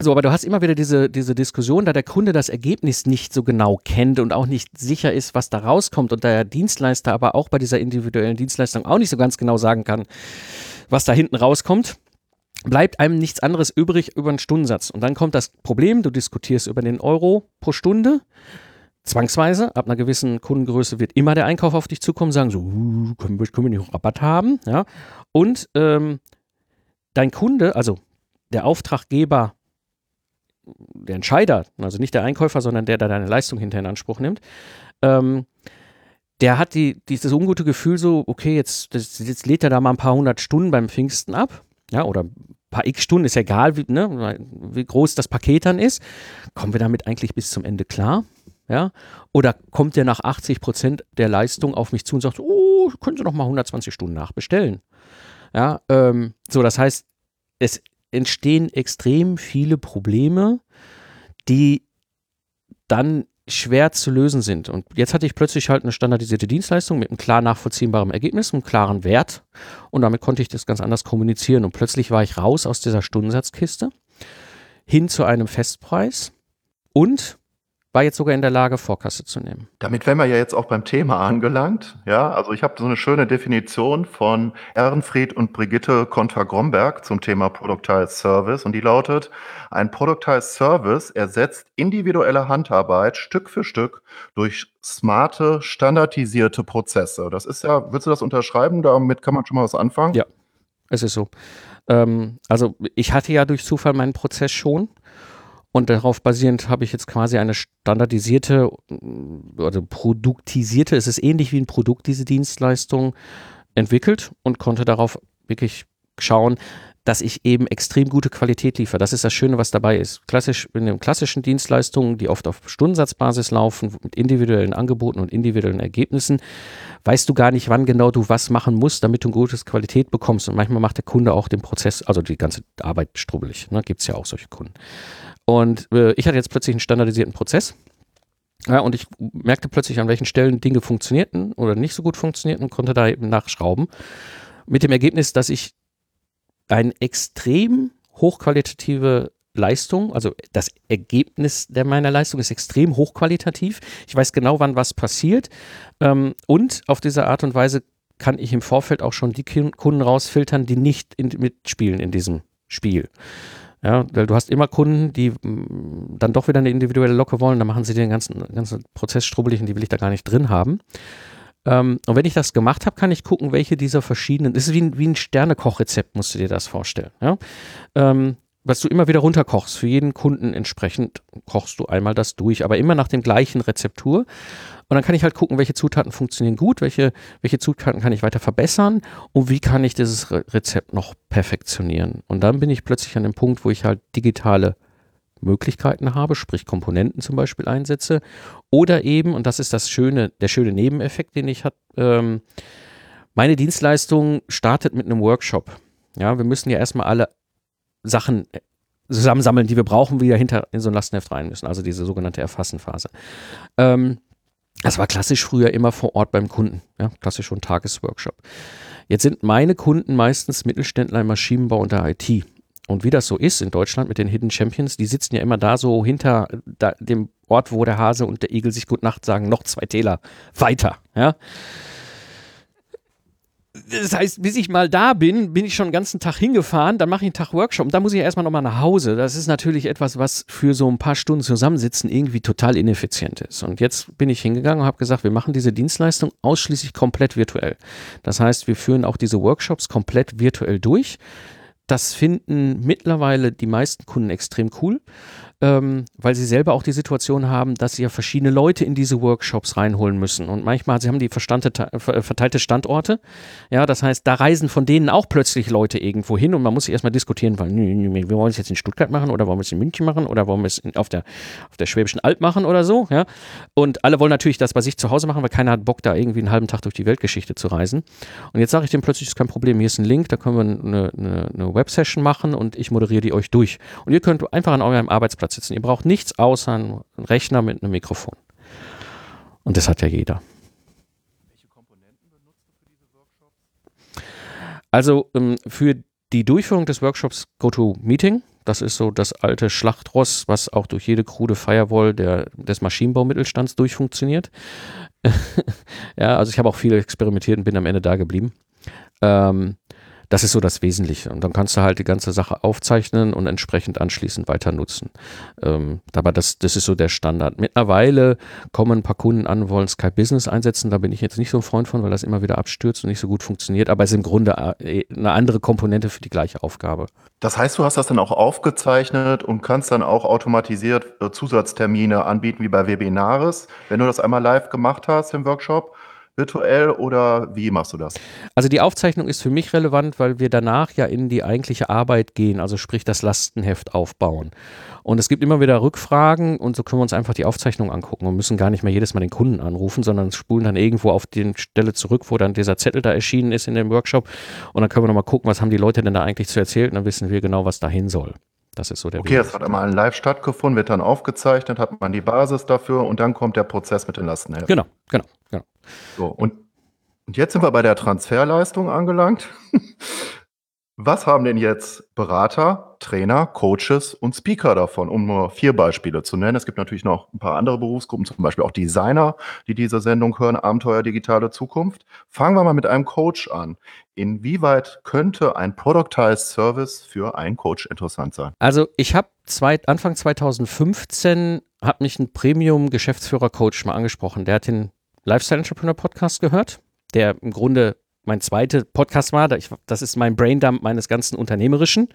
so, aber du hast immer wieder diese, diese Diskussion, da der Kunde das Ergebnis nicht so genau kennt und auch nicht sicher ist, was da rauskommt und der Dienstleister aber auch bei dieser individuellen Dienstleistung auch nicht so ganz genau sagen kann, was da hinten rauskommt, bleibt einem nichts anderes übrig über einen Stundensatz. Und dann kommt das Problem, du diskutierst über den Euro pro Stunde. Zwangsweise, ab einer gewissen Kundengröße wird immer der Einkauf auf dich zukommen, sagen so, uh, können wir, können wir nicht Rabatt haben, ja. Und ähm, dein Kunde, also der Auftraggeber der Entscheider, also nicht der Einkäufer, sondern der, der deine Leistung hinterher in Anspruch nimmt, ähm, der hat die, dieses ungute Gefühl so, okay, jetzt, das, jetzt lädt er da mal ein paar hundert Stunden beim Pfingsten ab, ja, oder paar x Stunden, ist ja egal, wie, ne, wie groß das Paket dann ist, kommen wir damit eigentlich bis zum Ende klar? Ja? Oder kommt der nach 80 Prozent der Leistung auf mich zu und sagt, oh, können Sie noch mal 120 Stunden nachbestellen? Ja, ähm, so, das heißt, es entstehen extrem viele Probleme, die dann schwer zu lösen sind. Und jetzt hatte ich plötzlich halt eine standardisierte Dienstleistung mit einem klar nachvollziehbaren Ergebnis, einem klaren Wert. Und damit konnte ich das ganz anders kommunizieren. Und plötzlich war ich raus aus dieser Stundensatzkiste hin zu einem Festpreis und war jetzt sogar in der Lage, Vorkasse zu nehmen. Damit wären wir ja jetzt auch beim Thema angelangt. Ja, also ich habe so eine schöne Definition von Ehrenfried und Brigitte Konter-Gromberg zum Thema Productized Service und die lautet, ein Productized Service ersetzt individuelle Handarbeit Stück für Stück durch smarte, standardisierte Prozesse. Das ist ja, willst du das unterschreiben? Damit kann man schon mal was anfangen? Ja, es ist so. Ähm, also ich hatte ja durch Zufall meinen Prozess schon und darauf basierend habe ich jetzt quasi eine standardisierte oder produktisierte, es ist ähnlich wie ein Produkt, diese Dienstleistung entwickelt und konnte darauf wirklich schauen, dass ich eben extrem gute Qualität liefere. Das ist das Schöne, was dabei ist. Klassisch, in den klassischen Dienstleistungen, die oft auf Stundensatzbasis laufen, mit individuellen Angeboten und individuellen Ergebnissen, weißt du gar nicht, wann genau du was machen musst, damit du eine gute Qualität bekommst. Und manchmal macht der Kunde auch den Prozess, also die ganze Arbeit strubbelig. Ne? Gibt es ja auch solche Kunden. Und äh, ich hatte jetzt plötzlich einen standardisierten Prozess. Ja, und ich merkte plötzlich, an welchen Stellen Dinge funktionierten oder nicht so gut funktionierten und konnte da eben nachschrauben. Mit dem Ergebnis, dass ich eine extrem hochqualitative Leistung, also das Ergebnis der meiner Leistung ist extrem hochqualitativ. Ich weiß genau, wann was passiert. Ähm, und auf diese Art und Weise kann ich im Vorfeld auch schon die Kunden rausfiltern, die nicht in, mitspielen in diesem Spiel. Ja, weil du hast immer Kunden, die mm, dann doch wieder eine individuelle Locke wollen, dann machen sie den ganzen, ganzen Prozess strubbelig und die will ich da gar nicht drin haben. Ähm, und wenn ich das gemacht habe, kann ich gucken, welche dieser verschiedenen, das ist wie ein, wie ein Sternekochrezept, musst du dir das vorstellen. Ja? Ähm, was du immer wieder runterkochst, für jeden Kunden entsprechend kochst du einmal das durch, aber immer nach dem gleichen Rezeptur. Und dann kann ich halt gucken, welche Zutaten funktionieren gut, welche, welche Zutaten kann ich weiter verbessern und wie kann ich dieses Rezept noch perfektionieren. Und dann bin ich plötzlich an dem Punkt, wo ich halt digitale Möglichkeiten habe, sprich Komponenten zum Beispiel einsetze. Oder eben, und das ist das schöne, der schöne Nebeneffekt, den ich habe, ähm, meine Dienstleistung startet mit einem Workshop. Ja, wir müssen ja erstmal alle Sachen äh, zusammensammeln, die wir brauchen, wieder hinter in so ein Lastenheft rein müssen, also diese sogenannte Erfassenphase. Ähm, das war klassisch früher immer vor Ort beim Kunden, ja, klassisch schon Tagesworkshop. Jetzt sind meine Kunden meistens Mittelständler im Maschinenbau und der IT. Und wie das so ist in Deutschland mit den Hidden Champions, die sitzen ja immer da so hinter da, dem Ort, wo der Hase und der Igel sich gut Nacht sagen, noch zwei Täler weiter, ja das heißt, bis ich mal da bin, bin ich schon den ganzen Tag hingefahren, dann mache ich einen Tag Workshop und dann muss ich erstmal nochmal nach Hause. Das ist natürlich etwas, was für so ein paar Stunden zusammensitzen irgendwie total ineffizient ist. Und jetzt bin ich hingegangen und habe gesagt, wir machen diese Dienstleistung ausschließlich komplett virtuell. Das heißt, wir führen auch diese Workshops komplett virtuell durch. Das finden mittlerweile die meisten Kunden extrem cool ähm, weil sie selber auch die Situation haben, dass sie ja verschiedene Leute in diese Workshops reinholen müssen. Und manchmal, sie haben die verteilte Standorte. Ja, das heißt, da reisen von denen auch plötzlich Leute irgendwo hin und man muss sich erstmal diskutieren, weil wir wollen es jetzt in Stuttgart machen oder wollen wir es in München machen oder wollen wir es auf der, auf der Schwäbischen Alb machen oder so. Ja? Und alle wollen natürlich das bei sich zu Hause machen, weil keiner hat Bock, da irgendwie einen halben Tag durch die Weltgeschichte zu reisen. Und jetzt sage ich dem plötzlich, ist kein Problem, hier ist ein Link, da können wir eine, eine, eine Websession machen und ich moderiere die euch durch. Und ihr könnt einfach an eurem Arbeitsplatz sitzen. Ihr braucht nichts außer einen Rechner mit einem Mikrofon. Und das hat ja jeder. Welche Komponenten benutzt du für diese Workshops? Also ähm, für die Durchführung des Workshops GoToMeeting. Das ist so das alte Schlachtross, was auch durch jede krude Firewall der, des Maschinenbaumittelstands durchfunktioniert. *laughs* ja, also ich habe auch viel experimentiert und bin am Ende da geblieben. Ähm, das ist so das Wesentliche. Und dann kannst du halt die ganze Sache aufzeichnen und entsprechend anschließend weiter nutzen. Ähm, aber das, das ist so der Standard. Mittlerweile kommen ein paar Kunden an, wollen Skype Business einsetzen. Da bin ich jetzt nicht so ein Freund von, weil das immer wieder abstürzt und nicht so gut funktioniert. Aber es ist im Grunde äh, eine andere Komponente für die gleiche Aufgabe. Das heißt, du hast das dann auch aufgezeichnet und kannst dann auch automatisiert äh, Zusatztermine anbieten, wie bei Webinaris. Wenn du das einmal live gemacht hast im Workshop, virtuell oder wie machst du das? Also die Aufzeichnung ist für mich relevant, weil wir danach ja in die eigentliche Arbeit gehen, also sprich das Lastenheft aufbauen. Und es gibt immer wieder Rückfragen und so können wir uns einfach die Aufzeichnung angucken und müssen gar nicht mehr jedes Mal den Kunden anrufen, sondern spulen dann irgendwo auf die Stelle zurück, wo dann dieser Zettel da erschienen ist in dem Workshop. Und dann können wir nochmal gucken, was haben die Leute denn da eigentlich zu erzählen und dann wissen wir genau, was dahin soll. Das ist so der Okay, es hat einmal live stattgefunden, wird dann aufgezeichnet, hat man die Basis dafür und dann kommt der Prozess mit den Lastenheften. Genau, genau, genau. So, und, und jetzt sind wir bei der Transferleistung angelangt. *laughs* Was haben denn jetzt Berater, Trainer, Coaches und Speaker davon, um nur vier Beispiele zu nennen? Es gibt natürlich noch ein paar andere Berufsgruppen, zum Beispiel auch Designer, die diese Sendung hören, Abenteuer digitale Zukunft. Fangen wir mal mit einem Coach an. Inwieweit könnte ein Productized Service für einen Coach interessant sein? Also ich habe Anfang 2015 hat mich ein Premium-Geschäftsführer-Coach mal angesprochen. Der hat den Lifestyle Entrepreneur Podcast gehört, der im Grunde mein zweiter Podcast war. Das ist mein Braindump meines ganzen Unternehmerischen.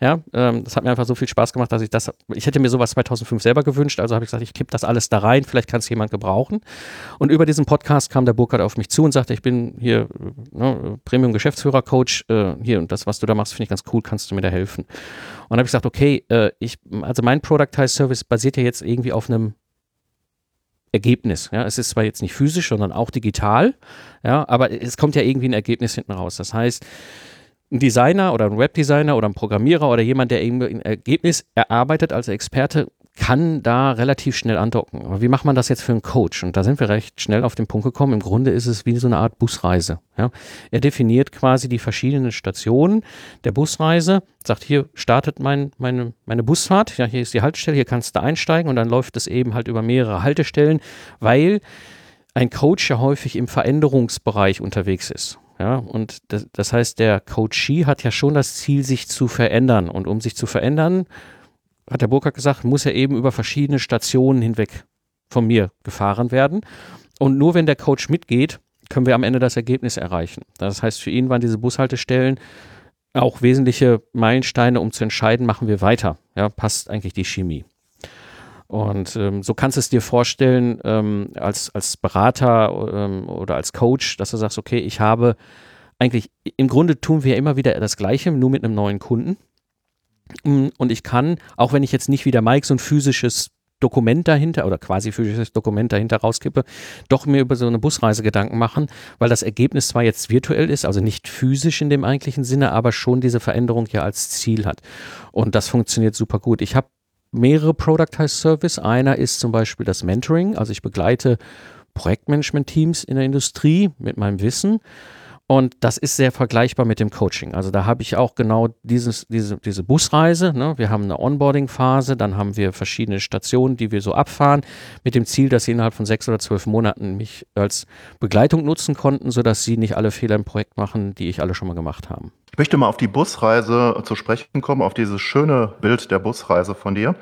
Ja, ähm, das hat mir einfach so viel Spaß gemacht, dass ich das, ich hätte mir sowas 2005 selber gewünscht. Also habe ich gesagt, ich kipp das alles da rein. Vielleicht kann es jemand gebrauchen. Und über diesen Podcast kam der Burkhard auf mich zu und sagte, ich bin hier ne, Premium Geschäftsführer Coach. Äh, hier und das, was du da machst, finde ich ganz cool. Kannst du mir da helfen? Und habe ich gesagt, okay, äh, ich, also mein Productized Service basiert ja jetzt irgendwie auf einem Ergebnis. Ja, es ist zwar jetzt nicht physisch, sondern auch digital, ja, aber es kommt ja irgendwie ein Ergebnis hinten raus. Das heißt, ein Designer oder ein Webdesigner oder ein Programmierer oder jemand, der irgendwie ein Ergebnis erarbeitet als Experte, kann da relativ schnell andocken. Aber wie macht man das jetzt für einen Coach? Und da sind wir recht schnell auf den Punkt gekommen. Im Grunde ist es wie so eine Art Busreise. Ja? Er definiert quasi die verschiedenen Stationen der Busreise, sagt hier startet mein, meine, meine Busfahrt, ja, hier ist die Haltestelle, hier kannst du einsteigen und dann läuft es eben halt über mehrere Haltestellen, weil ein Coach ja häufig im Veränderungsbereich unterwegs ist. Ja, und das, das heißt, der Coachee hat ja schon das Ziel, sich zu verändern. Und um sich zu verändern, hat der Burkhardt gesagt, muss er eben über verschiedene Stationen hinweg von mir gefahren werden. Und nur wenn der Coach mitgeht, können wir am Ende das Ergebnis erreichen. Das heißt, für ihn waren diese Bushaltestellen auch wesentliche Meilensteine, um zu entscheiden, machen wir weiter. Ja, passt eigentlich die Chemie. Und ähm, so kannst du es dir vorstellen, ähm, als, als Berater ähm, oder als Coach, dass du sagst, okay, ich habe eigentlich, im Grunde tun wir immer wieder das Gleiche, nur mit einem neuen Kunden. Mm, und ich kann, auch wenn ich jetzt nicht wie der Mike so ein physisches Dokument dahinter oder quasi physisches Dokument dahinter rauskippe, doch mir über so eine Busreise Gedanken machen, weil das Ergebnis zwar jetzt virtuell ist, also nicht physisch in dem eigentlichen Sinne, aber schon diese Veränderung ja als Ziel hat. Und das funktioniert super gut. Ich habe mehrere Productized Service. Einer ist zum Beispiel das Mentoring, also ich begleite Projektmanagement-Teams in der Industrie mit meinem Wissen. Und das ist sehr vergleichbar mit dem Coaching. Also da habe ich auch genau dieses, diese, diese Busreise. Ne? Wir haben eine Onboarding-Phase, dann haben wir verschiedene Stationen, die wir so abfahren, mit dem Ziel, dass sie innerhalb von sechs oder zwölf Monaten mich als Begleitung nutzen konnten, sodass sie nicht alle Fehler im Projekt machen, die ich alle schon mal gemacht habe. Ich möchte mal auf die Busreise zu sprechen kommen, auf dieses schöne Bild der Busreise von dir.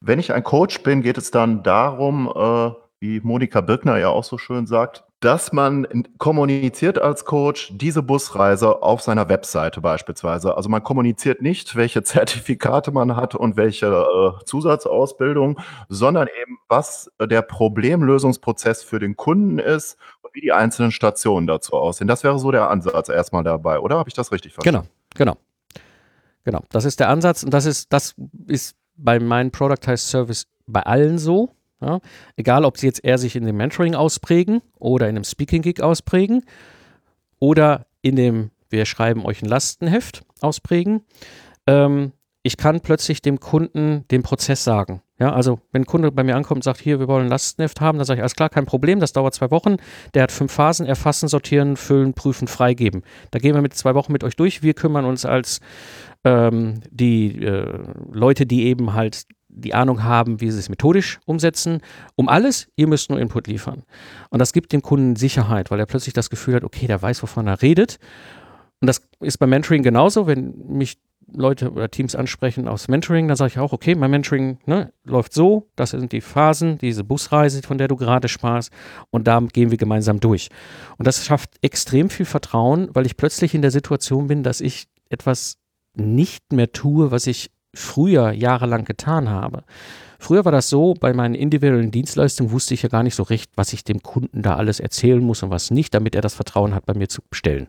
Wenn ich ein Coach bin, geht es dann darum, äh, wie Monika Birkner ja auch so schön sagt, dass man kommuniziert als Coach diese Busreise auf seiner Webseite beispielsweise. Also man kommuniziert nicht, welche *laughs* Zertifikate man hat und welche äh, Zusatzausbildung, sondern eben, was der Problemlösungsprozess für den Kunden ist und wie die einzelnen Stationen dazu aussehen. Das wäre so der Ansatz erstmal dabei, oder? Habe ich das richtig verstanden? Genau, genau. Genau. Das ist der Ansatz und das ist, das ist bei meinem Productized Service bei allen so. Ja? Egal, ob sie jetzt eher sich in dem Mentoring ausprägen oder in einem Speaking-Gig ausprägen oder in dem Wir schreiben euch ein Lastenheft ausprägen. Ähm, ich kann plötzlich dem Kunden den Prozess sagen. Ja, also wenn ein Kunde bei mir ankommt und sagt, hier, wir wollen ein Lastenheft haben, dann sage ich, alles klar, kein Problem, das dauert zwei Wochen. Der hat fünf Phasen, erfassen, sortieren, füllen, prüfen, freigeben. Da gehen wir mit zwei Wochen mit euch durch. Wir kümmern uns als ähm, die äh, Leute, die eben halt die Ahnung haben, wie sie es methodisch umsetzen, um alles, ihr müsst nur Input liefern. Und das gibt dem Kunden Sicherheit, weil er plötzlich das Gefühl hat, okay, der weiß, wovon er redet. Und das ist beim Mentoring genauso, wenn mich Leute oder Teams ansprechen aus Mentoring, dann sage ich auch, okay, mein Mentoring ne, läuft so, das sind die Phasen, diese Busreise, von der du gerade sprachst, und da gehen wir gemeinsam durch. Und das schafft extrem viel Vertrauen, weil ich plötzlich in der Situation bin, dass ich etwas nicht mehr tue, was ich früher jahrelang getan habe. Früher war das so, bei meinen individuellen Dienstleistungen wusste ich ja gar nicht so recht, was ich dem Kunden da alles erzählen muss und was nicht, damit er das Vertrauen hat, bei mir zu bestellen.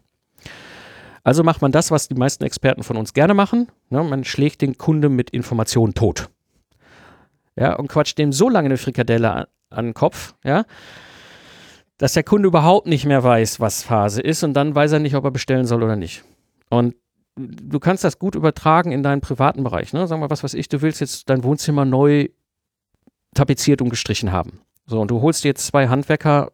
Also macht man das, was die meisten Experten von uns gerne machen. Ne? Man schlägt den Kunden mit Informationen tot. Ja, und quatscht dem so lange eine Frikadelle an, an den Kopf, ja, dass der Kunde überhaupt nicht mehr weiß, was Phase ist und dann weiß er nicht, ob er bestellen soll oder nicht. Und du kannst das gut übertragen in deinen privaten Bereich. Ne? Sag mal, was weiß ich, du willst jetzt dein Wohnzimmer neu tapeziert und gestrichen haben. So, und du holst jetzt zwei Handwerker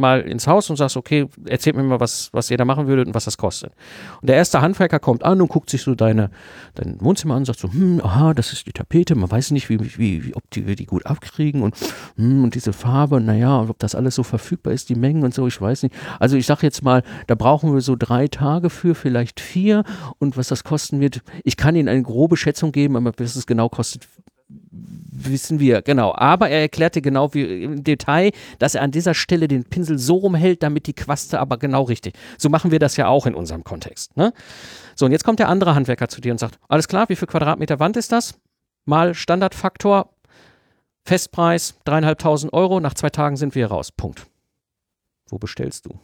mal ins Haus und sagst, okay, erzählt mir mal, was, was ihr da machen würdet und was das kostet. Und der erste Handwerker kommt an und guckt sich so deine, dein Wohnzimmer an und sagt so, hm, aha, das ist die Tapete, man weiß nicht, wie, wie, wie ob die, wir die gut abkriegen und, hm, und diese Farbe, naja, ob das alles so verfügbar ist, die Mengen und so, ich weiß nicht. Also ich sag jetzt mal, da brauchen wir so drei Tage für, vielleicht vier und was das kosten wird, ich kann Ihnen eine grobe Schätzung geben, aber was es genau kostet, wissen wir, genau. Aber er erklärte genau wie im Detail, dass er an dieser Stelle den Pinsel so rumhält, damit die Quaste aber genau richtig. So machen wir das ja auch in unserem Kontext. Ne? So, und jetzt kommt der andere Handwerker zu dir und sagt: Alles klar, wie viel Quadratmeter Wand ist das? Mal Standardfaktor, Festpreis, dreieinhalbtausend Euro. Nach zwei Tagen sind wir raus. Punkt. Wo bestellst du?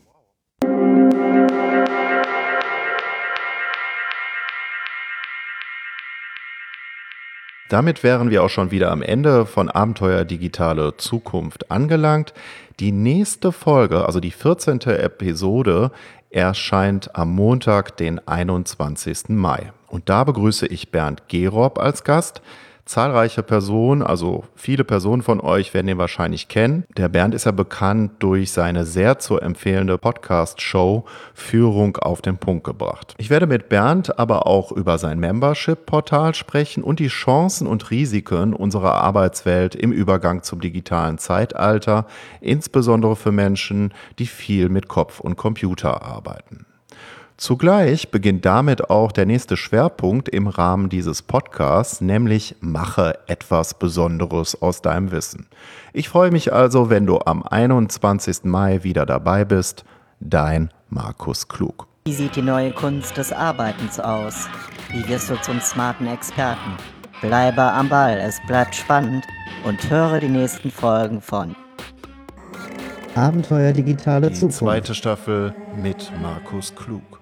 Damit wären wir auch schon wieder am Ende von Abenteuer Digitale Zukunft angelangt. Die nächste Folge, also die 14. Episode, erscheint am Montag, den 21. Mai. Und da begrüße ich Bernd Gerob als Gast zahlreiche Personen, also viele Personen von euch werden ihn wahrscheinlich kennen. Der Bernd ist ja bekannt durch seine sehr zu empfehlende Podcast-Show Führung auf den Punkt gebracht. Ich werde mit Bernd aber auch über sein Membership-Portal sprechen und die Chancen und Risiken unserer Arbeitswelt im Übergang zum digitalen Zeitalter, insbesondere für Menschen, die viel mit Kopf und Computer arbeiten. Zugleich beginnt damit auch der nächste Schwerpunkt im Rahmen dieses Podcasts, nämlich mache etwas Besonderes aus deinem Wissen. Ich freue mich also, wenn du am 21. Mai wieder dabei bist. Dein Markus Klug. Wie sieht die neue Kunst des Arbeitens aus? Wie wirst du zum smarten Experten? Bleibe am Ball, es bleibt spannend und höre die nächsten Folgen von Abenteuer digitale Die Zukunft. zweite Staffel mit Markus Klug.